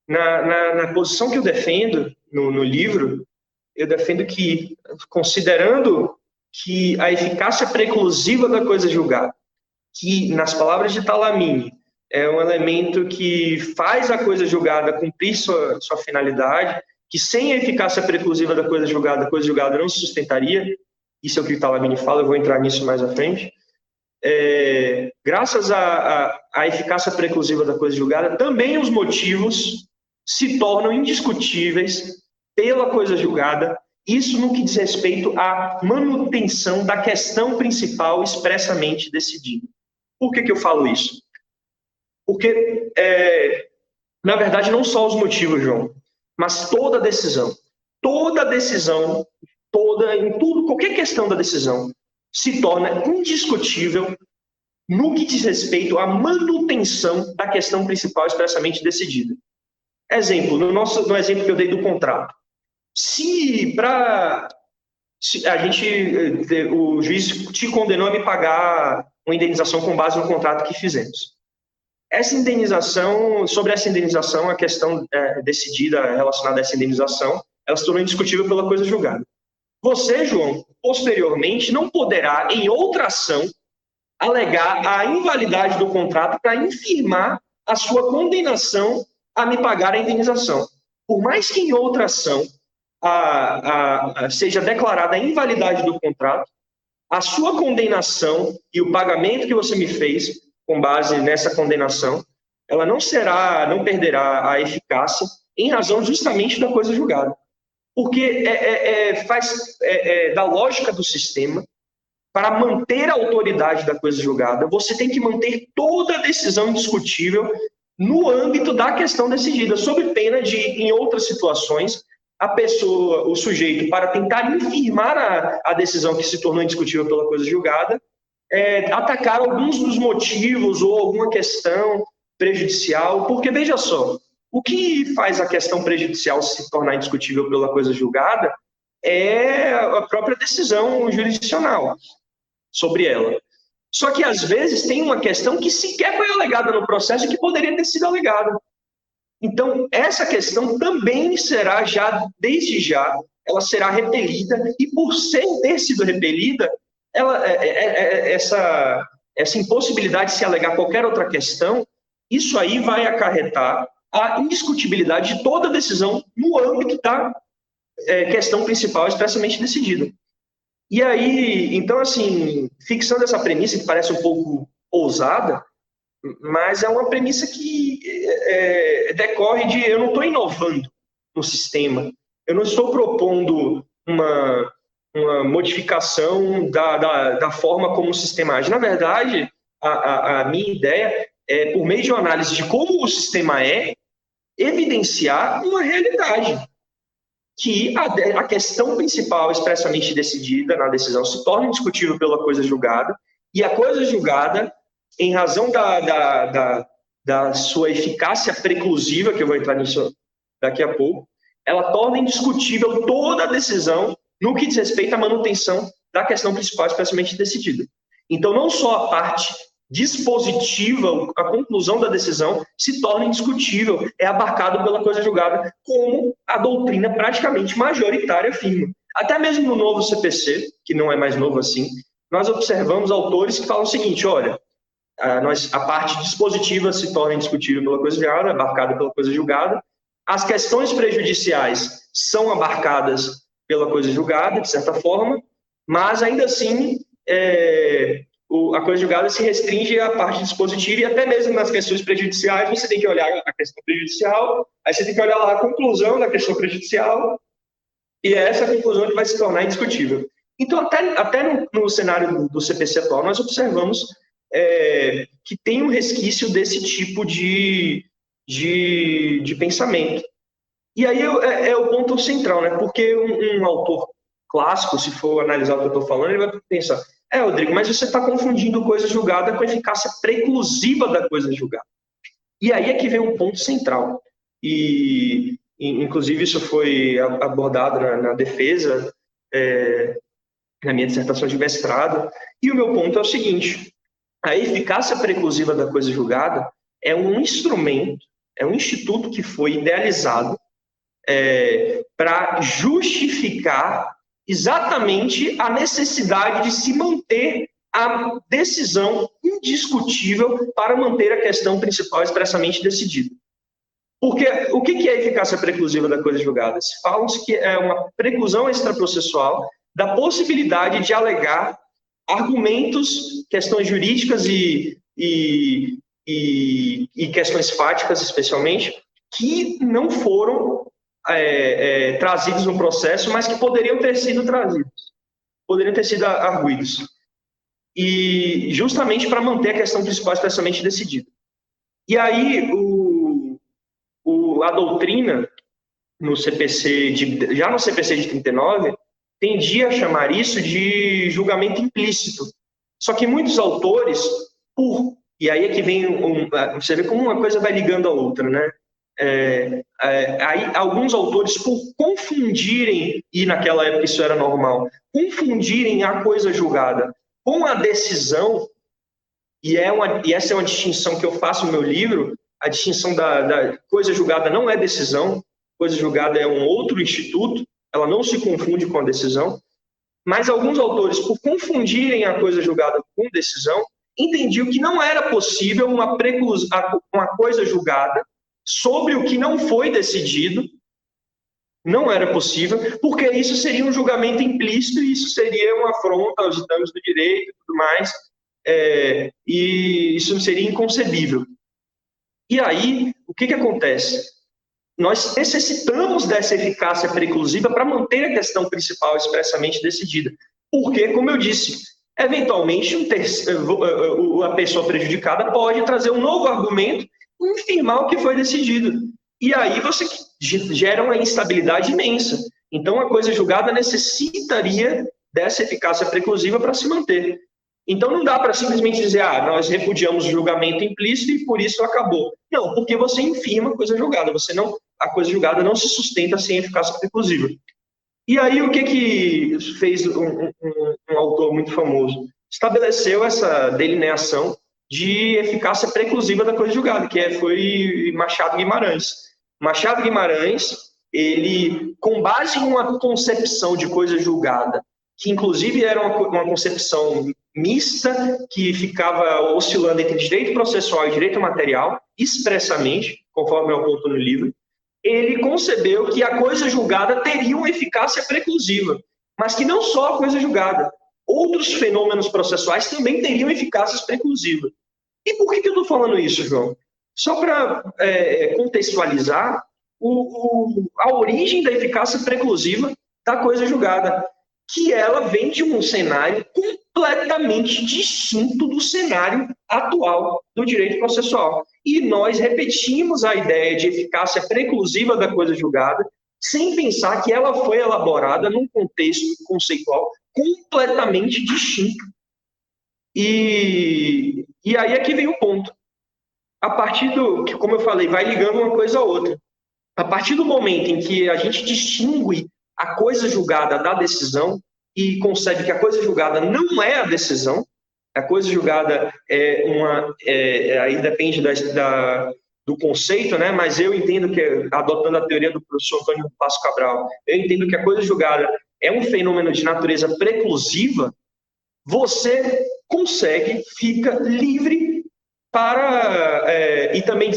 na, na, na, posição que eu defendo no, no livro, eu defendo que, considerando que a eficácia preclusiva da coisa julgada, que, nas palavras de Talamini, é um elemento que faz a coisa julgada cumprir sua, sua finalidade, que sem a eficácia preclusiva da coisa julgada, a coisa julgada não se sustentaria. Isso é o que Talamini fala, eu vou entrar nisso mais à frente. É, graças à eficácia preclusiva da coisa julgada, também os motivos se tornam indiscutíveis pela coisa julgada, isso no que diz respeito à manutenção da questão principal expressamente decidida. Por que, que eu falo isso? Porque, é, na verdade, não só os motivos, João, mas toda decisão, toda decisão, toda, em tudo, qualquer questão da decisão, se torna indiscutível no que diz respeito à manutenção da questão principal expressamente decidida. Exemplo, no, nosso, no exemplo que eu dei do contrato. Se para a gente, eh, o juiz te condenou a me pagar uma indenização com base no contrato que fizemos. Essa indenização, sobre essa indenização, a questão é, decidida relacionada a essa indenização, ela se tornou indiscutível pela coisa julgada. Você, João, posteriormente, não poderá, em outra ação, alegar a invalidade do contrato para infirmar a sua condenação a me pagar a indenização. Por mais que em outra ação a, a, a, seja declarada a invalidade do contrato, a sua condenação e o pagamento que você me fez com base nessa condenação, ela não será, não perderá a eficácia em razão justamente da coisa julgada. Porque é, é, é faz é, é, da lógica do sistema, para manter a autoridade da coisa julgada, você tem que manter toda decisão indiscutível no âmbito da questão decidida, sob pena de, em outras situações, a pessoa, o sujeito, para tentar infirmar a, a decisão que se tornou indiscutível pela coisa julgada, é, atacar alguns dos motivos ou alguma questão prejudicial, porque veja só, o que faz a questão prejudicial se tornar indiscutível pela coisa julgada é a própria decisão jurisdicional sobre ela. Só que às vezes tem uma questão que sequer foi alegada no processo e que poderia ter sido alegada. Então, essa questão também será já, desde já, ela será repelida, e por ser, ter sido repelida, ela, é, é, é, essa, essa impossibilidade de se alegar qualquer outra questão, isso aí vai acarretar a indiscutibilidade de toda decisão no âmbito da é, questão principal expressamente decidida. E aí, então, assim, fixando essa premissa que parece um pouco ousada, mas é uma premissa que é, decorre de eu não estou inovando no sistema, eu não estou propondo uma, uma modificação da, da, da, forma como o sistema age. Na verdade, a, a, a minha ideia é, por meio de uma análise de como o sistema é, evidenciar uma realidade que a, a, questão principal expressamente decidida na decisão se torna discutível pela coisa julgada, e a coisa julgada, em razão da, da, da, da sua eficácia preclusiva, que eu vou entrar nisso daqui a pouco, ela torna indiscutível toda a decisão no que diz respeito à manutenção da questão principal expressamente decidida. Então, não só a parte dispositiva, a conclusão da decisão se torna indiscutível, é abarcado pela coisa julgada, como a doutrina praticamente majoritária afirma. Até mesmo no novo CPC, que não é mais novo assim, nós observamos autores que falam o seguinte: olha, a, nós, a parte dispositiva se torna indiscutível pela coisa julgada, abarcada pela coisa julgada, as questões prejudiciais são abarcadas pela coisa julgada, de certa forma, mas ainda assim é, o, a coisa julgada se restringe à parte dispositiva e até mesmo nas questões prejudiciais você tem que olhar a questão prejudicial, aí você tem que olhar lá a conclusão da questão prejudicial e é essa conclusão que vai se tornar indiscutível. Então, até, até no, no cenário do, do, CPC atual, nós observamos é, que tem um resquício desse tipo de, de, de pensamento. E aí é, é, o ponto central, né? Porque um, um autor clássico, se for analisar o que eu estou falando, ele vai pensar, é, Rodrigo, mas você está confundindo coisa julgada com eficácia preclusiva da coisa julgada. E aí é que vem um ponto central. E inclusive isso foi abordado na, na defesa, é, na minha dissertação de mestrado, e o meu ponto é o seguinte, a eficácia preclusiva da coisa julgada é um instrumento, é um instituto que foi idealizado é, para justificar exatamente a necessidade de se manter a decisão indiscutível para manter a questão principal expressamente decidida. Porque o que é a eficácia preclusiva da coisa julgada? Se falam-se que é uma preclusão extraprocessual da possibilidade de alegar argumentos, questões jurídicas e, e, e, e questões fáticas, especialmente, que não foram é, é, trazidos no processo, mas que poderiam ter sido trazidos, poderiam ter sido arguídos. E justamente para manter a questão principal expressamente decidida. E aí, o, o, a doutrina no CPC, de, já no CPC de 39, tendia a chamar isso de julgamento implícito. Só que muitos autores, por e aí é que vem um, você vê como uma coisa vai ligando a outra, né? É, é, aí, alguns autores, por confundirem, e naquela época isso era normal, confundirem a coisa julgada com a decisão, e, é uma, e essa é uma distinção que eu faço no meu livro, a distinção da, da coisa julgada não é decisão, coisa julgada é um outro instituto, ela não se confunde com a decisão, mas alguns autores, por confundirem a coisa julgada com decisão, entendiam que não era possível uma, preclus, uma coisa julgada sobre o que não foi decidido, não era possível, porque isso seria um julgamento implícito e isso seria uma afronta aos ditames do direito e tudo mais, é, e isso seria inconcebível. E aí, o que, que acontece? Nós necessitamos dessa eficácia preclusiva para manter a questão principal expressamente decidida. Porque, como eu disse, eventualmente um terceiro, eh, a pessoa prejudicada pode trazer um novo argumento infirmar o que foi decidido. E aí você gera uma instabilidade imensa. Então, a coisa julgada necessitaria dessa eficácia preclusiva para se manter. Então, não dá para simplesmente dizer, ah, nós repudiamos o julgamento implícito e por isso acabou. Não, porque você infirma a coisa julgada. Você não, a coisa julgada não se sustenta sem eficácia preclusiva. E aí, o que, que fez um, um, um autor muito famoso? Estabeleceu essa delineação de eficácia preclusiva da coisa julgada, que é, foi Machado Guimarães. Machado Guimarães, ele, com base em uma concepção de coisa julgada, que inclusive era uma, uma concepção mista, que ficava oscilando entre direito processual e direito material, expressamente, conforme eu aponto no livro, ele concebeu que a coisa julgada teria uma eficácia preclusiva, mas que não só a coisa julgada, outros fenômenos processuais também teriam eficácias preclusivas. E por que, que eu estou falando isso, João? Só para é, contextualizar o, o, a origem da eficácia preclusiva da coisa julgada, que ela vem de um cenário completamente distinto do cenário atual do direito processual. E nós repetimos a ideia de eficácia preclusiva da coisa julgada, sem pensar que ela foi elaborada num contexto conceitual completamente distinto. E, e aí aqui vem o ponto. A partir do que, como eu falei, vai ligando uma coisa a outra. A partir do momento em que a gente distingue a coisa julgada da decisão e concebe que a coisa julgada não é a decisão, a coisa julgada é uma. É, é aí depende da, da, do conceito, né? mas eu entendo que, adotando a teoria do professor Antônio Passo Cabral, eu entendo que a coisa julgada é um fenômeno de natureza preclusiva, você consegue, fica livre para. É, e também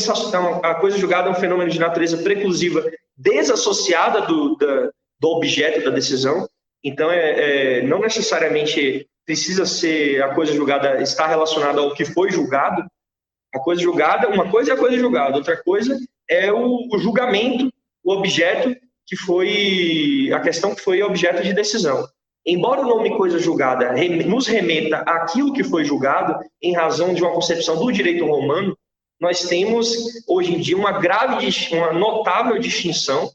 a coisa julgada é um fenômeno de natureza preclusiva desassociada do, da, do objeto da decisão. Então, é, é, não necessariamente precisa ser a coisa julgada estar relacionada ao que foi julgado. A coisa julgada, uma coisa é a coisa julgada, outra coisa é o, o julgamento, o objeto que foi a questão que foi objeto de decisão. Embora o nome coisa julgada nos remeta àquilo que foi julgado, em razão de uma concepção do direito romano, nós temos hoje em dia uma grave, uma notável distinção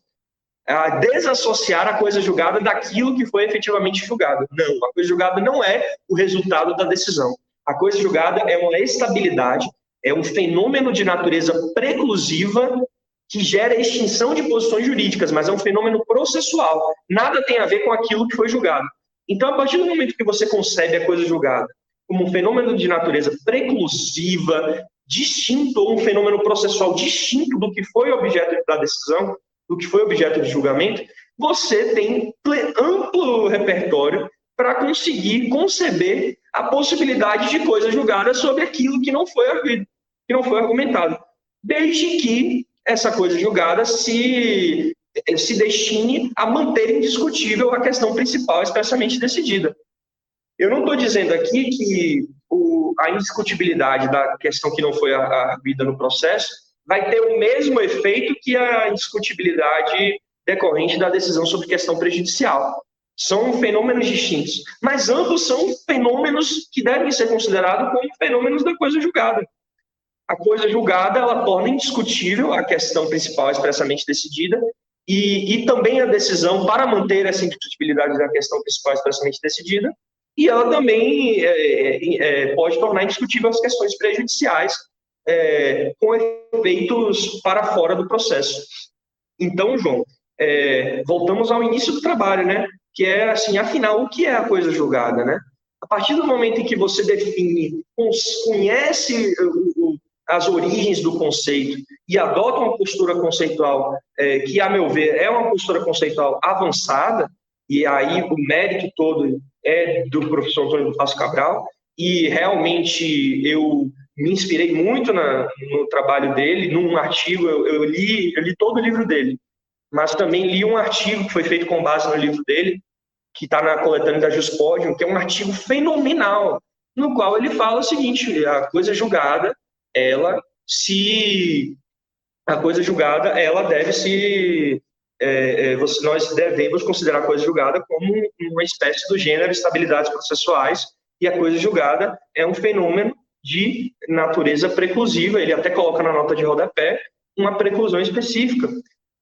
a desassociar a coisa julgada daquilo que foi efetivamente julgado. Não, a coisa julgada não é o resultado da decisão. A coisa julgada é uma estabilidade, é um fenômeno de natureza preclusiva que gera extinção de posições jurídicas, mas é um fenômeno processual. Nada tem a ver com aquilo que foi julgado. Então, a partir do momento que você concebe a coisa julgada como um fenômeno de natureza preclusiva, distinto, ou um fenômeno processual distinto do que foi objeto da decisão, do que foi objeto de julgamento, você tem amplo repertório para conseguir conceber a possibilidade de coisa julgada sobre aquilo que não foi que não foi argumentado, desde que essa coisa julgada se se destine a manter indiscutível a questão principal expressamente decidida. Eu não estou dizendo aqui que o, a indiscutibilidade da questão que não foi arguida no processo vai ter o mesmo efeito que a indiscutibilidade decorrente da decisão sobre questão prejudicial. São fenômenos distintos, mas ambos são fenômenos que devem ser considerados como fenômenos da coisa julgada. A coisa julgada ela torna indiscutível a questão principal expressamente decidida e, e também a decisão para manter essa indiscutibilidade da questão principal expressamente decidida e ela também é, é, é pode tornar indiscutível as questões prejudiciais é, com efeitos para fora do processo. Então, João, é, voltamos ao início do trabalho, né? Que é assim, afinal, o que é a coisa julgada, né? A partir do momento em que você define, conhece as origens do conceito e adota uma postura conceitual é, que, a meu ver, é uma postura conceitual avançada, e aí o mérito todo é do professor Antônio do Passo Cabral, e realmente eu me inspirei muito na, no trabalho dele, num artigo, eu, eu, li, eu li todo o livro dele, mas também li um artigo que foi feito com base no livro dele, que está na coletânea da Juspodium, que é um artigo fenomenal, no qual ele fala o seguinte, a coisa julgada, ela se... A coisa julgada, ela deve se... É, é, nós devemos considerar a coisa julgada como uma espécie do gênero estabilidades processuais, e a coisa julgada é um fenômeno de natureza preclusiva, ele até coloca na nota de rodapé uma preclusão específica.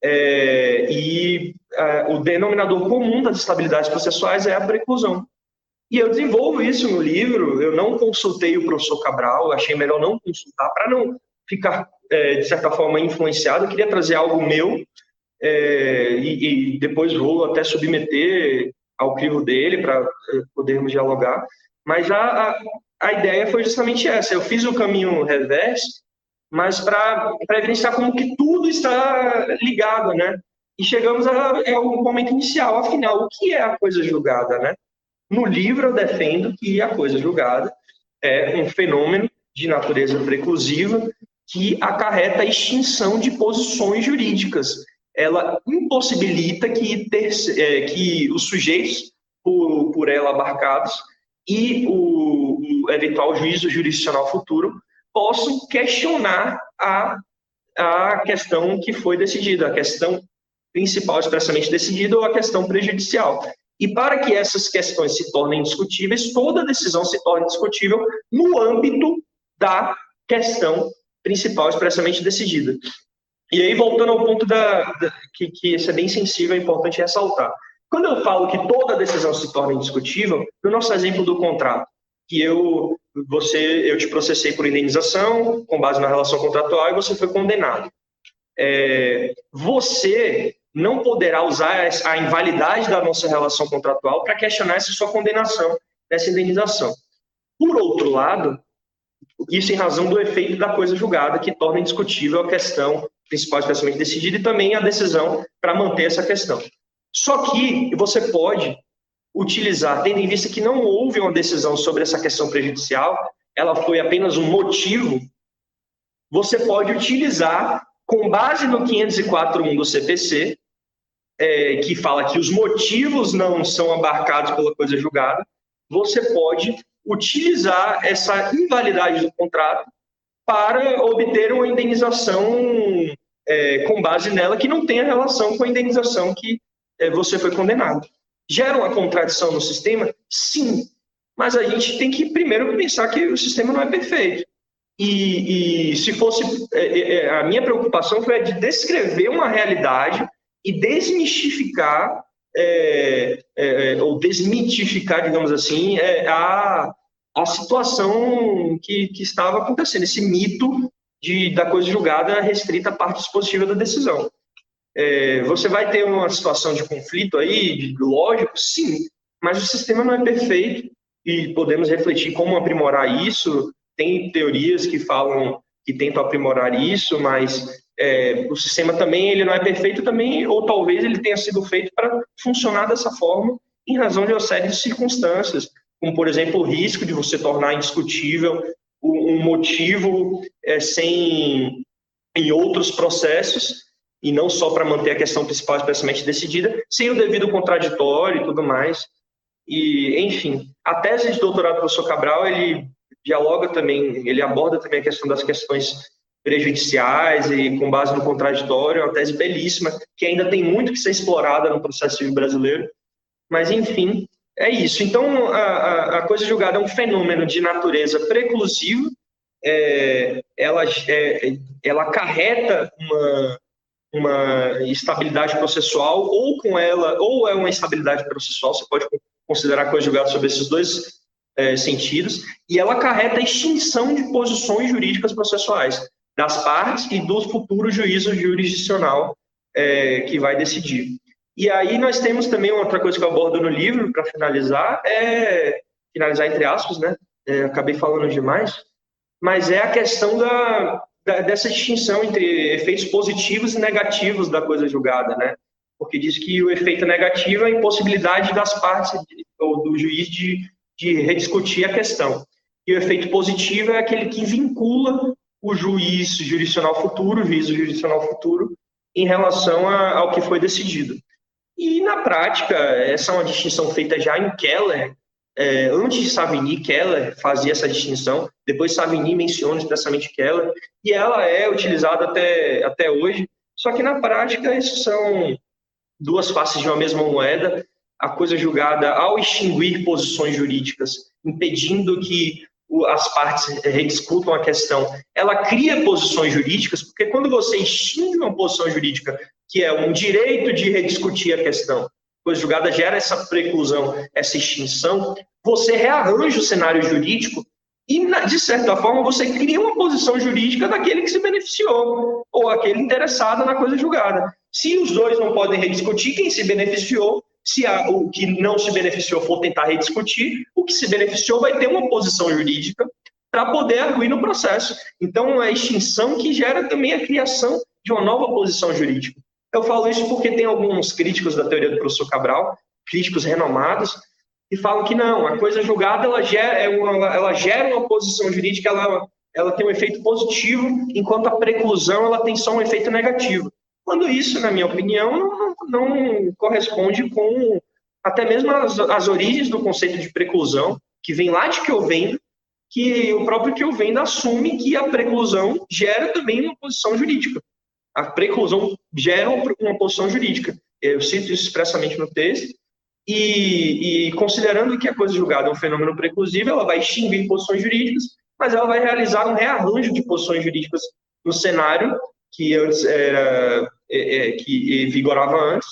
É, e é, o denominador comum das estabilidades processuais é a preclusão. E eu desenvolvo isso no livro, eu não consultei o professor Cabral, achei melhor não consultar, para não ficar, é, de certa forma, influenciado. Eu queria trazer algo meu, é, e, e, depois vou até submeter ao crivo dele para é, podermos dialogar. Mas a, a, a ideia foi justamente essa. Eu fiz o caminho reverso, mas para evidenciar como que tudo está ligado, né? E chegamos ao é momento inicial, afinal, o que é a coisa julgada, né? No livro eu defendo que a coisa julgada é um fenômeno de natureza preclusiva que acarreta a extinção de posições jurídicas. Ela impossibilita que, ter, é, que os sujeitos por, por ela abarcados e o, o eventual juízo jurisdicional futuro possam questionar a, a questão que foi decidida, a questão principal expressamente decidida ou a questão prejudicial. E para que essas questões se tornem discutíveis, toda decisão se torna discutível no âmbito da questão principal expressamente decidida. E aí, voltando ao ponto da, da que, que é bem sensível, é importante ressaltar. Quando eu falo que toda decisão se torna indiscutível, no nosso exemplo do contrato, que eu você eu te processei por indenização com base na relação contratual e você foi condenado. É, você não poderá usar a invalidade da nossa relação contratual para questionar essa sua condenação, essa indenização. Por outro lado, isso em razão do efeito da coisa julgada, que torna indiscutível a questão principal especialmente decidida e também a decisão para manter essa questão. Só que você pode utilizar, tendo em vista que não houve uma decisão sobre essa questão prejudicial, ela foi apenas um motivo, você pode utilizar, com base no 504.1 do CPC, é, que fala que os motivos não são abarcados pela coisa julgada, você pode utilizar essa invalidade do contrato para obter uma indenização é, com base nela que não tenha relação com a indenização que você foi condenado. Gera uma contradição no sistema? Sim. Mas a gente tem que primeiro pensar que o sistema não é perfeito. E, e se fosse. É, é, é a minha preocupação foi a de descrever uma realidade e desmistificar, é, é, ou desmitificar, digamos assim, a, a situação que, que estava acontecendo, esse mito de, da coisa julgada restrita à parte dispositiva da decisão. É, você vai ter uma situação de conflito aí, de, lógico, sim, mas o sistema não é perfeito e podemos refletir como aprimorar isso. Tem teorias que falam que tentam aprimorar isso, mas é, o sistema também ele não é perfeito também, ou talvez ele tenha sido feito para funcionar dessa forma em razão de uma série de circunstâncias, como por exemplo o risco de você tornar indiscutível um motivo é, sem em outros processos e não só para manter a questão principal expressamente decidida, sem o devido contraditório e tudo mais. E, enfim, a tese de doutorado do professor Cabral, ele dialoga também, ele aborda também a questão das questões prejudiciais e com base no contraditório, é uma tese belíssima, que ainda tem muito que ser explorada no processo civil brasileiro. Mas, enfim, é isso. Então, a, a coisa julgada é um fenômeno de natureza preclusiva, é, ela, é, ela acarreta uma, uma estabilidade processual, ou com ela, ou é uma instabilidade processual, você pode considerar coisa julgada sobre esses dois é, sentidos, e ela acarreta a extinção de posições jurídicas processuais das partes e do futuro juízo jurisdicional é, que vai decidir. E aí nós temos também outra coisa que eu abordo no livro, para finalizar, é finalizar entre aspas, né? É, acabei falando demais, mas é a questão da, dessa distinção entre efeitos positivos e negativos da coisa julgada, né? Porque diz que o efeito negativo é a impossibilidade das partes ou do juiz de, de rediscutir a questão. E o efeito positivo é aquele que vincula o juiz jurisdicional futuro, o juiz jurisdicional futuro, em relação a, ao que foi decidido. E, na prática, essa é uma distinção feita já em Keller. É, antes de Savigny, Keller fazia essa distinção, depois Savigny menciona expressamente Keller, e ela é utilizada até, até hoje. Só que, na prática, isso são duas faces de uma mesma moeda. A coisa julgada, ao extinguir posições jurídicas, impedindo que as partes rediscutam a questão, ela cria posições jurídicas, porque quando você extingue uma posição jurídica que é um direito de rediscutir a questão, pois julgada gera essa preclusão, essa extinção, você rearranja o cenário jurídico e, de certa forma, você cria uma posição jurídica daquele que se beneficiou ou aquele interessado na coisa julgada. Se os dois não podem rediscutir, quem se beneficiou, se a, o que não se beneficiou for tentar rediscutir, o que se beneficiou vai ter uma posição jurídica para poder arguir no processo. Então, é a extinção que gera também a criação de uma nova posição jurídica. Eu falo isso porque tem alguns críticos da teoria do professor Cabral, críticos renomados, que falam que não, a coisa julgada ela gera, é uma, ela gera uma posição jurídica, ela, ela tem um efeito positivo, enquanto a preclusão ela tem só um efeito negativo. Quando isso, na minha opinião, não, não corresponde com até mesmo as, as, origens do conceito de preclusão, que vem lá de que eu vendo, que o próprio que eu vendo assume que a preclusão gera também uma posição jurídica a preclusão gera uma posição jurídica. Eu cito isso expressamente no texto, e, e, considerando que a coisa julgada é um fenômeno preclusivo, ela vai extinguir posições jurídicas, mas ela vai realizar um rearranjo de posições jurídicas no cenário que antes era é, é, que vigorava antes,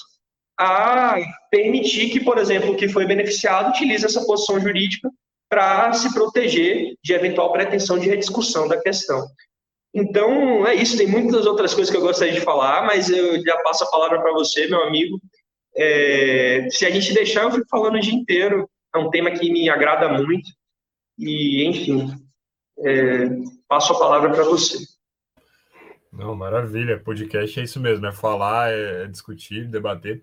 a permitir que, por exemplo, o que foi beneficiado utilize essa posição jurídica para se proteger de eventual pretensão de rediscussão da questão. Então, é isso. Tem muitas outras coisas que eu gostaria de falar, mas eu já passo a palavra para você, meu amigo. É, se a gente deixar, eu fico falando o dia inteiro. É um tema que me agrada muito. E, enfim, é, passo a palavra para você. Não, maravilha. Podcast é isso mesmo: é falar, é discutir, debater.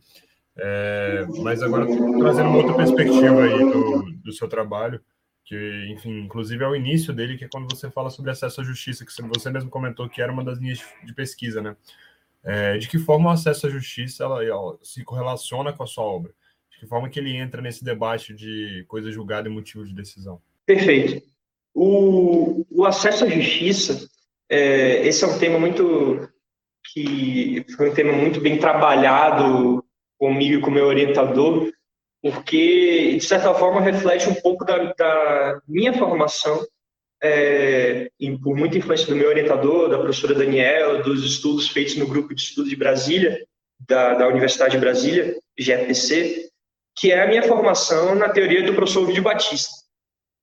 É, mas agora, trazendo uma outra perspectiva aí do, do seu trabalho que, enfim, inclusive é o início dele, que é quando você fala sobre acesso à justiça, que você mesmo comentou que era uma das linhas de pesquisa, né? É, de que forma o acesso à justiça ela, ela, se correlaciona com a sua obra? De que forma que ele entra nesse debate de coisa julgada e motivo de decisão? Perfeito. O, o acesso à justiça, é, esse é um tema muito que foi um tema muito bem trabalhado comigo e com meu orientador, porque, de certa forma, reflete um pouco da, da minha formação, é, por muita influência do meu orientador, da professora Daniela, dos estudos feitos no grupo de estudos de Brasília, da, da Universidade de Brasília, GFPC, que é a minha formação na teoria do professor Ovidio Batista.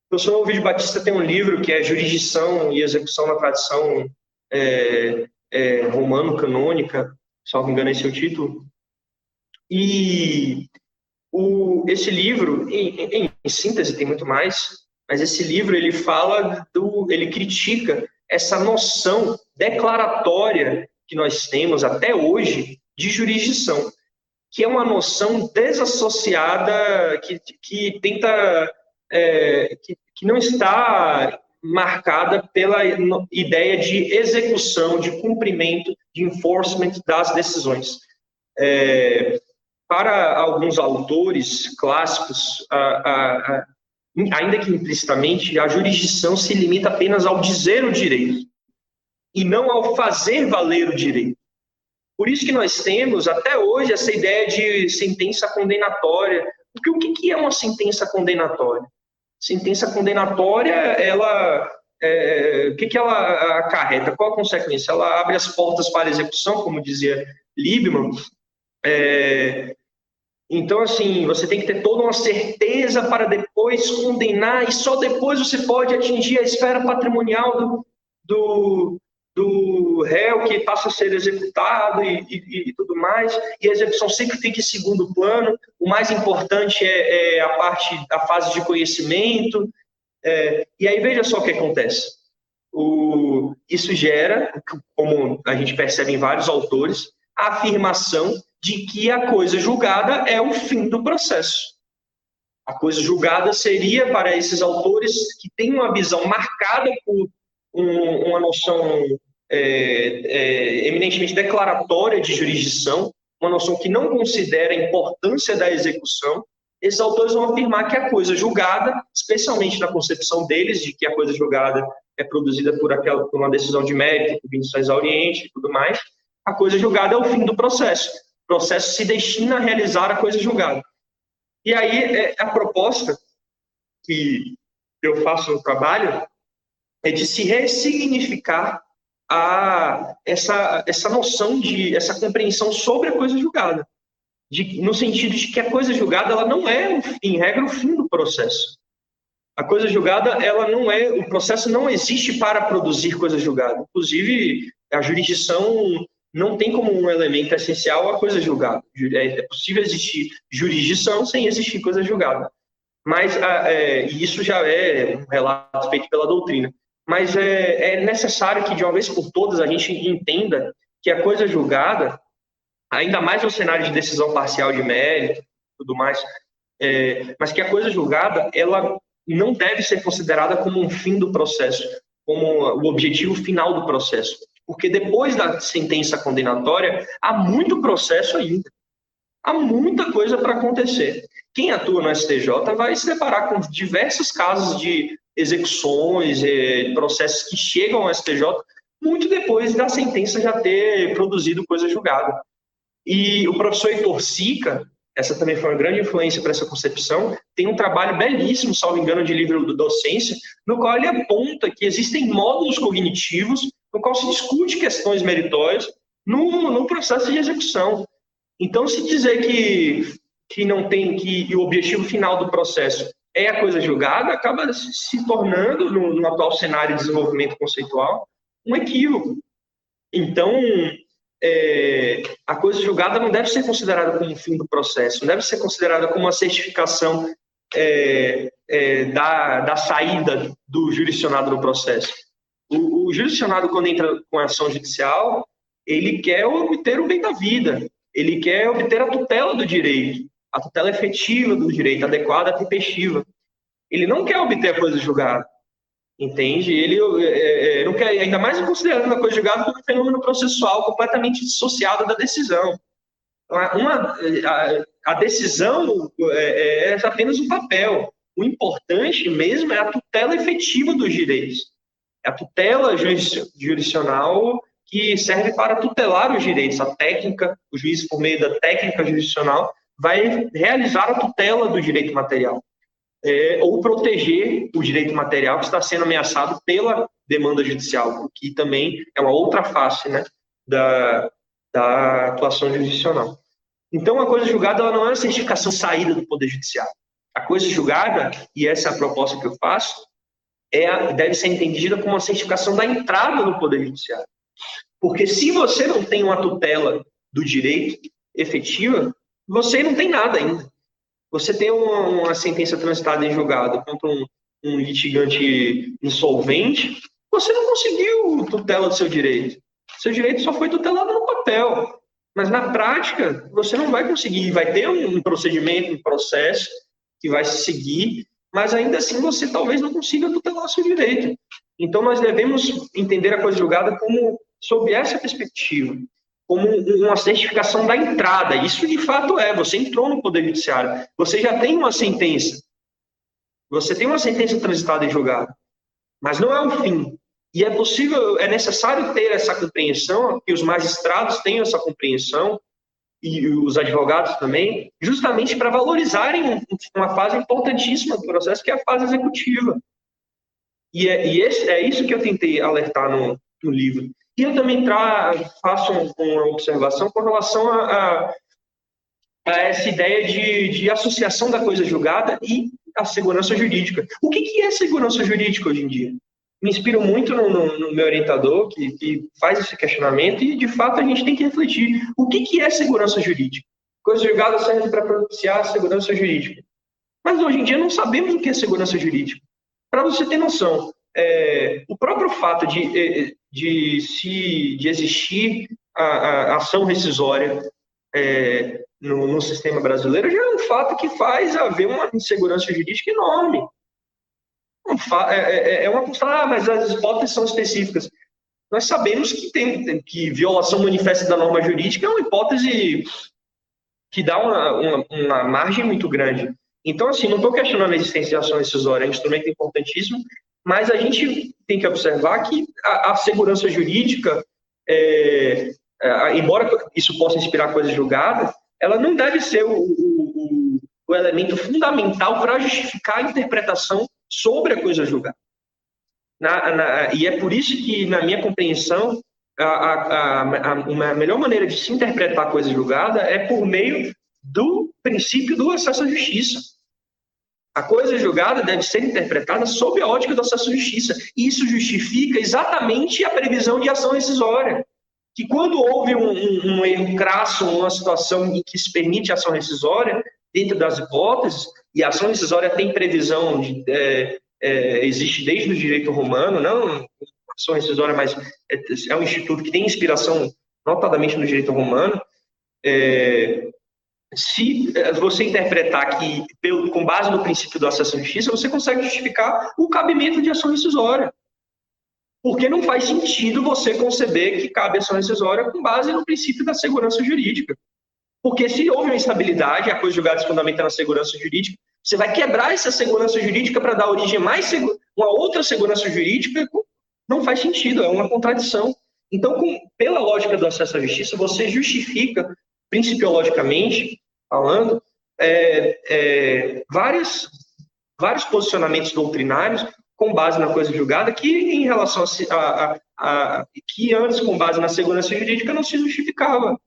O professor Ovidio Batista tem um livro que é Jurisdição e Execução na Tradição é, é, romano canônica, salvo engano esse é o título. E o, esse livro, em, em, em, síntese, tem muito mais, mas esse livro ele fala do, ele critica essa noção declaratória que nós temos até hoje de jurisdição, que é uma noção desassociada que, que tenta é, que, que não está marcada pela ideia de execução, de cumprimento, de enforcement das decisões. É, para alguns autores clássicos, a, a, a, ainda que implicitamente, a jurisdição se limita apenas ao dizer o direito e não ao fazer valer o direito. Por isso que nós temos até hoje essa ideia de sentença condenatória. Porque o que é uma sentença condenatória? Sentença condenatória, ela é, o que, que ela acarreta? Qual a consequência? Ela abre as portas para execução, como dizia Liebman, é, então, assim, você tem que ter toda uma certeza para depois condenar, e só depois você pode atingir a esfera patrimonial do, do, do réu que passa a ser executado e, e, e, tudo mais, e a execução sempre fica em segundo plano. O mais importante é, é a parte, a fase de conhecimento. É, e aí veja só o que acontece. O, isso gera, como a gente percebe em vários autores, a afirmação de que a coisa julgada é o fim do processo. A coisa julgada seria, para esses autores que têm uma visão marcada por um, uma noção é, é, eminentemente declaratória de jurisdição, uma noção que não considera a importância da execução, esses autores vão afirmar que a coisa julgada, especialmente na concepção deles, de que a coisa julgada é produzida por, aquela, por uma decisão de mérito, por vindições ao Oriente e tudo mais, a coisa julgada é o fim do processo. O processo se destina a realizar a coisa julgada. E aí, é, a proposta que eu faço no trabalho é de se ressignificar a, essa, essa noção de, essa compreensão sobre a coisa julgada. De, no sentido de que a coisa julgada ela não é, em regra, o fim do processo. A coisa julgada, ela não é, o processo não existe para produzir coisa julgada. Inclusive, a jurisdição não tem como um elemento essencial a coisa julgada. É, é possível existir jurisdição sem existir coisa julgada. Mas é, isso já é um relato feito pela doutrina. Mas é, é necessário que, de uma vez por todas, a gente entenda que a coisa julgada, ainda mais no cenário de decisão parcial de mérito, tudo mais, é, mas que a coisa julgada, ela não deve ser considerada como um fim do processo, como o objetivo final do processo porque depois da sentença condenatória há muito processo ainda. Há muita coisa para acontecer. Quem atua no STJ vai se deparar com diversos casos de execuções, processos que chegam ao STJ muito depois da sentença já ter produzido coisa julgada. E o professor Heitor Sica, essa também foi uma grande influência para essa concepção, tem um trabalho belíssimo, salvo engano, de livro do docência, no qual ele aponta que existem módulos cognitivos no qual se discute questões meritórias no, processo de execução. Então, se dizer que, que não tem que o objetivo final do processo é a coisa julgada, acaba se tornando, no, no atual cenário de desenvolvimento conceitual, um equívoco. Então, é, a coisa julgada não deve ser considerada como o fim do processo, não deve ser considerada como uma certificação é, é, da, da saída do jurisdicionado do processo. O, jurisdicionado, quando entra com ação judicial, ele quer obter o bem da vida, ele quer obter a tutela do direito, a tutela efetiva do direito, adequada, tempestiva. Ele não quer obter a coisa julgada, entende? Ele é, é, não quer, ainda mais considerando a coisa julgada como um fenômeno processual completamente dissociado da decisão. Uma, a, a decisão é, é apenas um papel. O importante mesmo é a tutela efetiva dos direitos. É a tutela jurisdicional que serve para tutelar os direitos. A técnica, o juiz, por meio da técnica jurisdicional, vai realizar a tutela do direito material. É, ou proteger o direito material que está sendo ameaçado pela demanda judicial, o que também é uma outra face né, da, da atuação jurisdicional. Então, a coisa julgada ela não é uma certificação saída do Poder Judiciário. A coisa julgada, e essa é a proposta que eu faço, é, deve ser entendida como uma certificação da entrada no Poder Judiciário. Porque se você não tem uma tutela do direito efetiva, você não tem nada ainda. Você tem uma, uma sentença transitada em julgado contra um, um litigante insolvente, você não conseguiu tutela do seu direito. Seu direito só foi tutelado no papel. Mas na prática, você não vai conseguir. Vai ter um procedimento, um processo que vai se seguir, mas ainda assim você talvez não consiga tutelar seu direito. Então nós devemos entender a coisa julgada como sob essa perspectiva, como uma certificação da entrada. Isso de fato é, você entrou no Poder Judiciário, você já tem uma sentença, você tem uma sentença transitada em julgado, mas não é o fim. E é possível, é necessário ter essa compreensão, que os magistrados tenham essa compreensão, e os advogados também, justamente para valorizarem uma fase importantíssima do processo, que é a fase executiva. E é, e esse, é isso que eu tentei alertar no, no livro. E eu também faço uma observação com relação a, a, a essa ideia de, de, associação da coisa julgada e a segurança jurídica. O que, que é segurança jurídica hoje em dia? Me inspiro muito no, no, no meu orientador, que, que, faz esse questionamento, e de fato a gente tem que refletir. O que, que é segurança jurídica? Coisa julgada serve para propiciar a segurança jurídica. Mas hoje em dia não sabemos o que é segurança jurídica. Para você ter noção, é, o próprio fato de, é, de, se, de existir a, a ação rescisória é, no, no, sistema brasileiro já é um fato que faz haver uma insegurança jurídica enorme. Fa, é, é, é uma questão, ah, mas as hipóteses são específicas. Nós sabemos que, tem, que violação manifesta da norma jurídica é uma hipótese que dá uma, uma, uma margem muito grande. Então, assim, não estou questionando a existência de ação rescisória, é um instrumento importantíssimo, mas a gente tem que observar que a, a segurança jurídica, é, é, embora isso possa inspirar coisa julgada, ela não deve ser o, o, o elemento fundamental para justificar a interpretação sobre a coisa julgada. Na, na, e é por isso que, na minha compreensão, a, a, a, a, melhor maneira de se interpretar a coisa julgada é por meio do princípio do acesso à justiça. A coisa julgada deve ser interpretada sob a ótica do acesso à justiça. E isso justifica exatamente a previsão de ação rescisória. Que quando houve um, um, um erro crasso, uma situação em que se permite ação rescisória, dentro das hipóteses, e a ação rescisória tem previsão, de, é, é, existe desde o direito romano, não ação rescisória, mas é, é um instituto que tem inspiração notadamente no direito romano, é, se eh, você interpretar que, com base no princípio do acesso à justiça, você consegue justificar o cabimento de ação rescisória. Porque não faz sentido você conceber que cabe ação rescisória com base no princípio da segurança jurídica. Porque se houve uma instabilidade, a coisa julgada se fundamenta na segurança jurídica, você vai quebrar essa segurança jurídica para dar origem a mais uma outra segurança jurídica, não faz sentido, é uma contradição. Então, com, pela lógica do acesso à justiça, você justifica principiologicamente falando, é, é, várias, vários posicionamentos doutrinários com base na coisa julgada que em relação a, a, a, que antes com base na segurança jurídica não se justificava,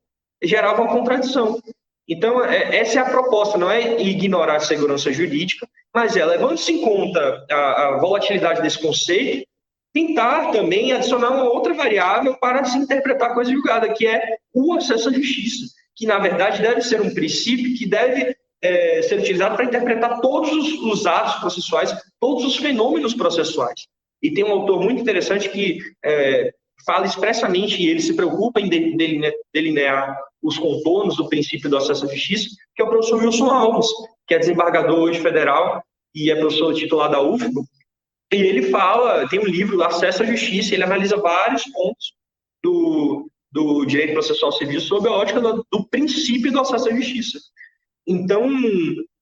gerava uma contradição. Então é, essa é a proposta, não é ignorar a segurança jurídica, mas é levando-se em conta a, a volatilidade desse conceito, tentar também adicionar uma outra variável para se interpretar a coisa julgada, que é o acesso à justiça que na verdade deve ser um princípio que deve é, ser utilizado para interpretar todos os, os, atos processuais, todos os fenômenos processuais. E tem um autor muito interessante que é, fala expressamente, e ele se preocupa em delinear os contornos do princípio do acesso à justiça, que é o professor Wilson Alves, que é desembargador hoje federal e é professor titular da UFBA. E ele fala, tem um livro, Acesso à Justiça, ele analisa vários pontos do, do direito processual civil sob a ótica do, do princípio do acesso à justiça. Então,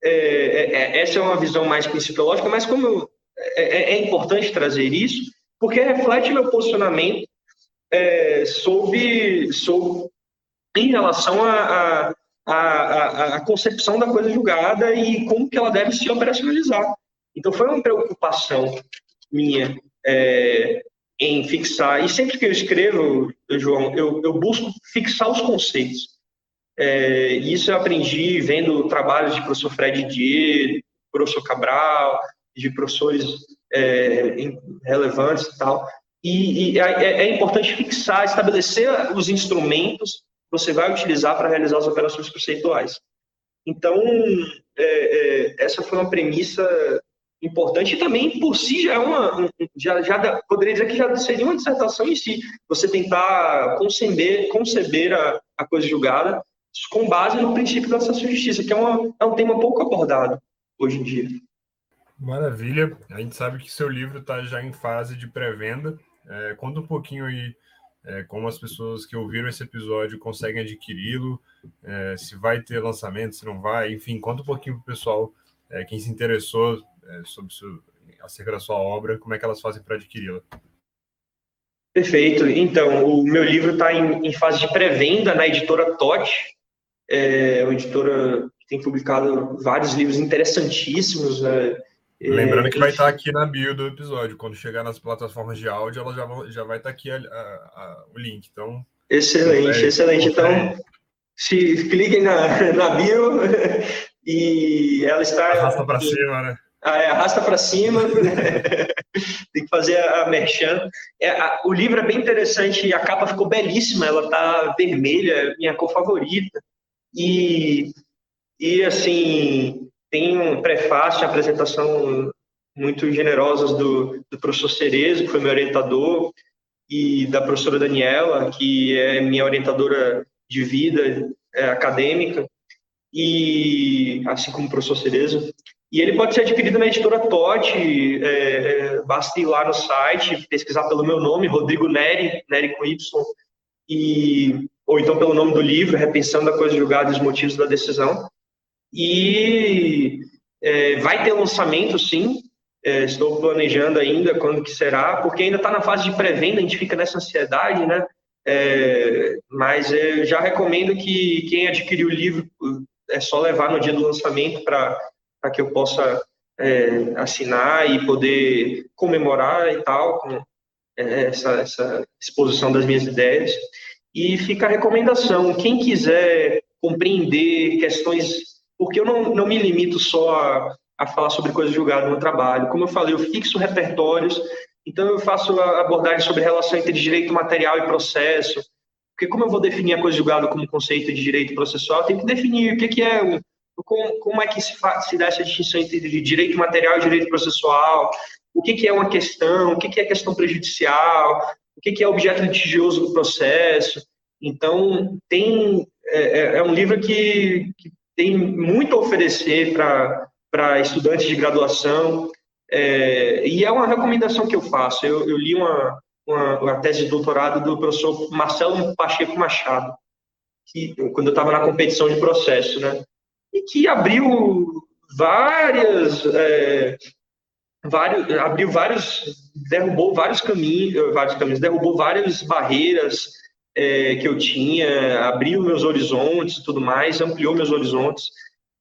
é, é, é essa é uma visão mais principiológica, mas como é, é, é importante trazer isso, porque reflete meu posicionamento é, sobre, sobre, em relação à a, a, a, concepção da coisa julgada e como que ela deve se operacionalizar. Então, foi uma preocupação minha é, em fixar, e sempre que eu escrevo, João, eu, eu busco fixar os conceitos. É, isso eu aprendi vendo trabalhos de professor Fred Dier, professor Cabral, de professores é, relevantes e tal. e, e é, é, é importante fixar, estabelecer os instrumentos você vai utilizar para realizar as operações conceituais. Então, é, é, essa foi uma premissa importante e também por si já é uma já, já poderia dizer que já seria uma dissertação em si você tentar conceber conceber a, a coisa julgada com base no princípio da acesso à justiça que é, uma, é um tema pouco abordado hoje em dia. Maravilha. A gente sabe que seu livro está já em fase de pré-venda. É, conta um pouquinho aí é, como as pessoas que ouviram esse episódio conseguem adquiri-lo é, se vai ter lançamento se não vai enfim conta um pouquinho para o pessoal é, quem se interessou é, sobre seu, acerca da sua obra, como é que elas fazem para adquiri-la? Perfeito. Então, o meu livro está em, em, fase de pré-venda na editora Totti, é uma editora que tem publicado vários livros interessantíssimos. Né? É, Lembrando que vai estar tá aqui na bio do episódio. Quando chegar nas plataformas de áudio, ela já, já vai estar tá aqui a, a, a, o link. Então, excelente, excelente. Então, se cliquem na, na bio *laughs* e ela está. Arrasta para cima, né? Ah, é, arrasta para cima, *laughs* tem que fazer a merchan. É, a, o livro é bem interessante, a capa ficou belíssima, ela tá vermelha, minha cor favorita. E, e assim, tem um prefácio, uma apresentação muito generosas do, do professor Cerezo, que foi meu orientador, e da professora Daniela, que é minha orientadora de vida é, acadêmica, e assim como o professor Cerezo. E ele pode ser adquirido na editora Totti, é, é, basta ir lá no site, pesquisar pelo meu nome, Rodrigo Neri, Neri com Y, e, ou então pelo nome do livro, Repensando a Coisa Julgada e os Motivos da Decisão. E é, vai ter lançamento, sim, é, estou planejando ainda quando que será, porque ainda está na fase de pré-venda, a gente fica nessa ansiedade, né? É, mas eu já recomendo que quem adquirir o livro é só levar no dia do lançamento para que eu possa é, assinar e poder comemorar e tal com é, essa, essa exposição das minhas ideias. E fica a recomendação, quem quiser compreender questões, porque eu não, não me limito só a, a falar sobre coisas julgadas no trabalho. Como eu falei, eu fixo repertórios, então eu faço abordagem sobre relação entre direito material e processo, porque como eu vou definir a coisa julgada como conceito de direito processual, eu tenho que definir o que, que é como, como é que se, faz, se dá essa distinção entre direito material e direito processual, o que, que é uma questão, o que, que é questão prejudicial, o que, que é objeto litigioso do processo. Então, tem, é, é, é um livro que, que, tem muito a oferecer para estudantes de graduação, é, e é uma recomendação que eu faço. Eu, eu li uma, uma, uma, tese de doutorado do professor Marcelo Pacheco Machado, que, quando eu estava na competição de processo, né? e que abriu várias, é, vários, abriu vários, derrubou vários caminhos, vários caminhos, derrubou várias barreiras é, que eu tinha, abriu meus horizontes e tudo mais, ampliou meus horizontes.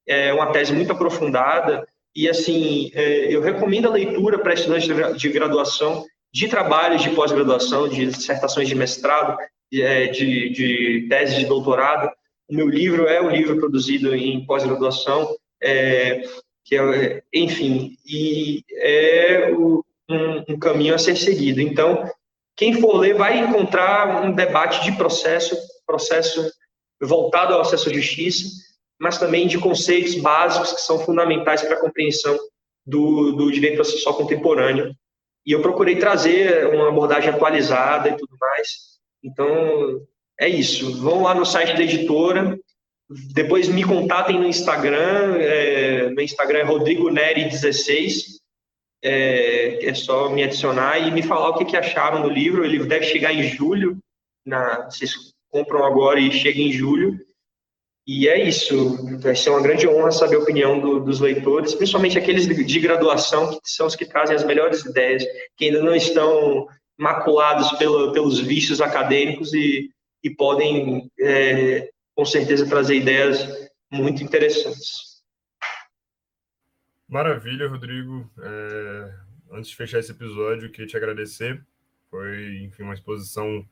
É uma tese muito aprofundada e assim é, eu recomendo a leitura para estudantes de graduação, de trabalhos de pós-graduação, de dissertações de mestrado, de, é, de, tese de doutorado, o meu livro é um livro produzido em pós-graduação, é, que é, enfim, e é o, um, um, caminho a ser seguido. Então, quem for ler vai encontrar um debate de processo, processo voltado ao acesso à justiça, mas também de conceitos básicos que são fundamentais para a compreensão do, do direito processual contemporâneo. E eu procurei trazer uma abordagem atualizada e tudo mais. Então, é isso. Vão lá no site da editora, depois me contatem no Instagram, é, meu Instagram é Rodrigo Neri16, é, é só me adicionar e me falar o que, que acharam do livro. Ele deve chegar em julho, na, vocês compram agora e chega em julho. E é isso, vai ser uma grande honra saber a opinião do, dos leitores, principalmente aqueles de, de graduação, que são os que trazem as melhores ideias, que ainda não estão maculados pelo, pelos vícios acadêmicos e e podem, é, com certeza, trazer ideias muito interessantes. Maravilha, Rodrigo. É, antes de fechar esse eu queria te agradecer. Foi, enfim, uma exposição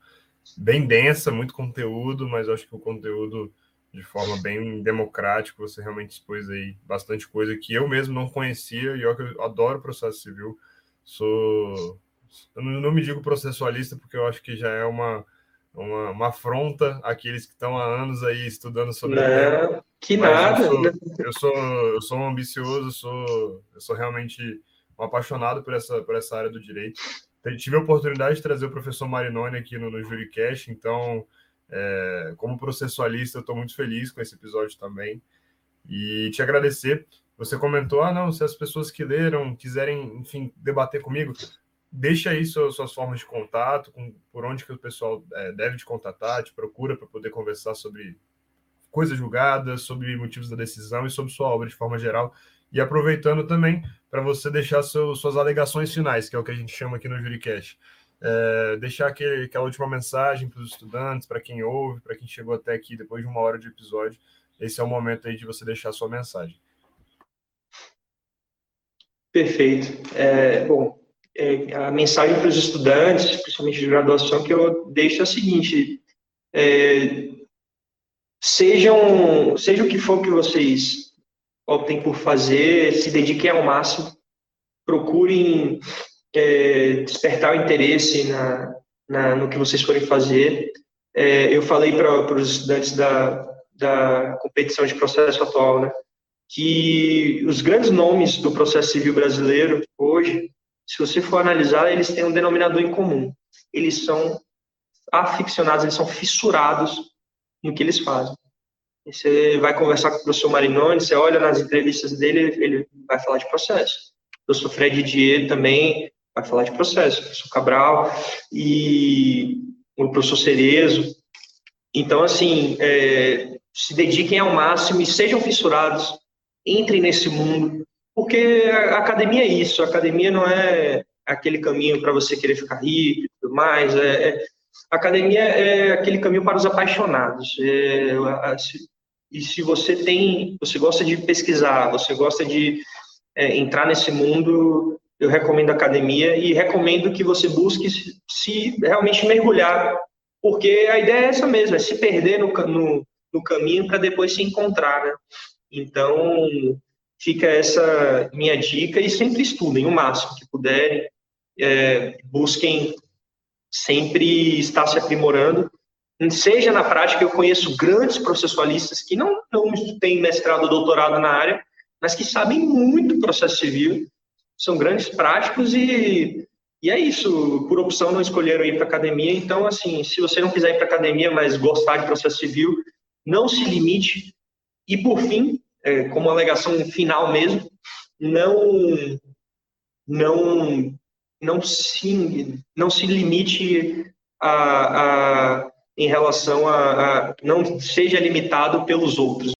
bem densa, muito conteúdo, mas acho que o conteúdo de forma bem democrática, você realmente expôs aí bastante coisa que eu mesmo não conhecia, e eu adoro processo civil, sou eu não me digo processualista porque eu acho que já é uma, uma, uma afronta àqueles que estão há anos aí estudando sobre não, que nada. Eu sou, eu sou, eu sou um ambicioso, sou, eu sou realmente um apaixonado por essa, por essa área do direito. Tive a oportunidade de trazer o professor Marinoni aqui no, no JuriCast, então, é, como processualista, eu estou muito feliz com esse episódio também. E te agradecer. Você comentou, ah, não, se as pessoas que leram quiserem, enfim, debater comigo, deixa aí suas, suas formas de contato, com, por onde que o pessoal é, deve te contatar, te procura para poder conversar sobre coisas julgadas, sobre motivos da decisão e sobre sua obra de forma geral. E aproveitando também para você deixar seu, suas alegações finais, que é o que a gente chama aqui no Juricast. É, deixar aquele, aquela última mensagem para os estudantes, para quem ouve, para quem chegou até aqui depois de uma hora de episódio. Esse é o momento aí de você deixar sua mensagem. Perfeito. É, bom, é, a mensagem para os estudantes, principalmente de graduação, que eu deixo é a seguinte: é, sejam, seja o que for que vocês optem por fazer, se dediquem ao máximo, procurem é, despertar o interesse na, na, no que vocês forem fazer. É, eu falei para os estudantes da, da competição de processo atual, né, que os grandes nomes do processo civil brasileiro hoje, se você for analisar, eles têm um denominador em comum. Eles são aficionados, eles são fissurados no que eles fazem. Você vai conversar com o professor Marinoni, você olha nas entrevistas dele, ele vai falar de processo. O professor Fred Dier também vai falar de processo. O professor Cabral e o professor Cerezo. Então, assim, é, se dediquem ao máximo e sejam fissurados, entrem nesse mundo, porque a academia é isso. A academia não é aquele caminho para você querer ficar rico e tudo mais. É, é, a academia é aquele caminho para os apaixonados. É, e se você tem, você gosta de pesquisar, você gosta de é, entrar nesse mundo, eu recomendo a academia e recomendo que você busque se, se realmente mergulhar, porque a ideia é essa mesmo, é se perder no, no, no caminho para depois se encontrar, né? Então, fica essa minha dica e sempre estudem o máximo que puderem, é, busquem sempre estar se aprimorando. Seja na prática, eu conheço grandes processualistas que não, não têm mestrado ou doutorado na área, mas que sabem muito processo civil, são grandes práticos e, e é isso, por opção não escolheram ir para academia, então, assim, se você não quiser ir para academia, mas gostar de processo civil, não se limite, e por fim, é, como alegação final mesmo, não, não, não, se, não se limite a, a em relação a, a não seja limitado pelos outros.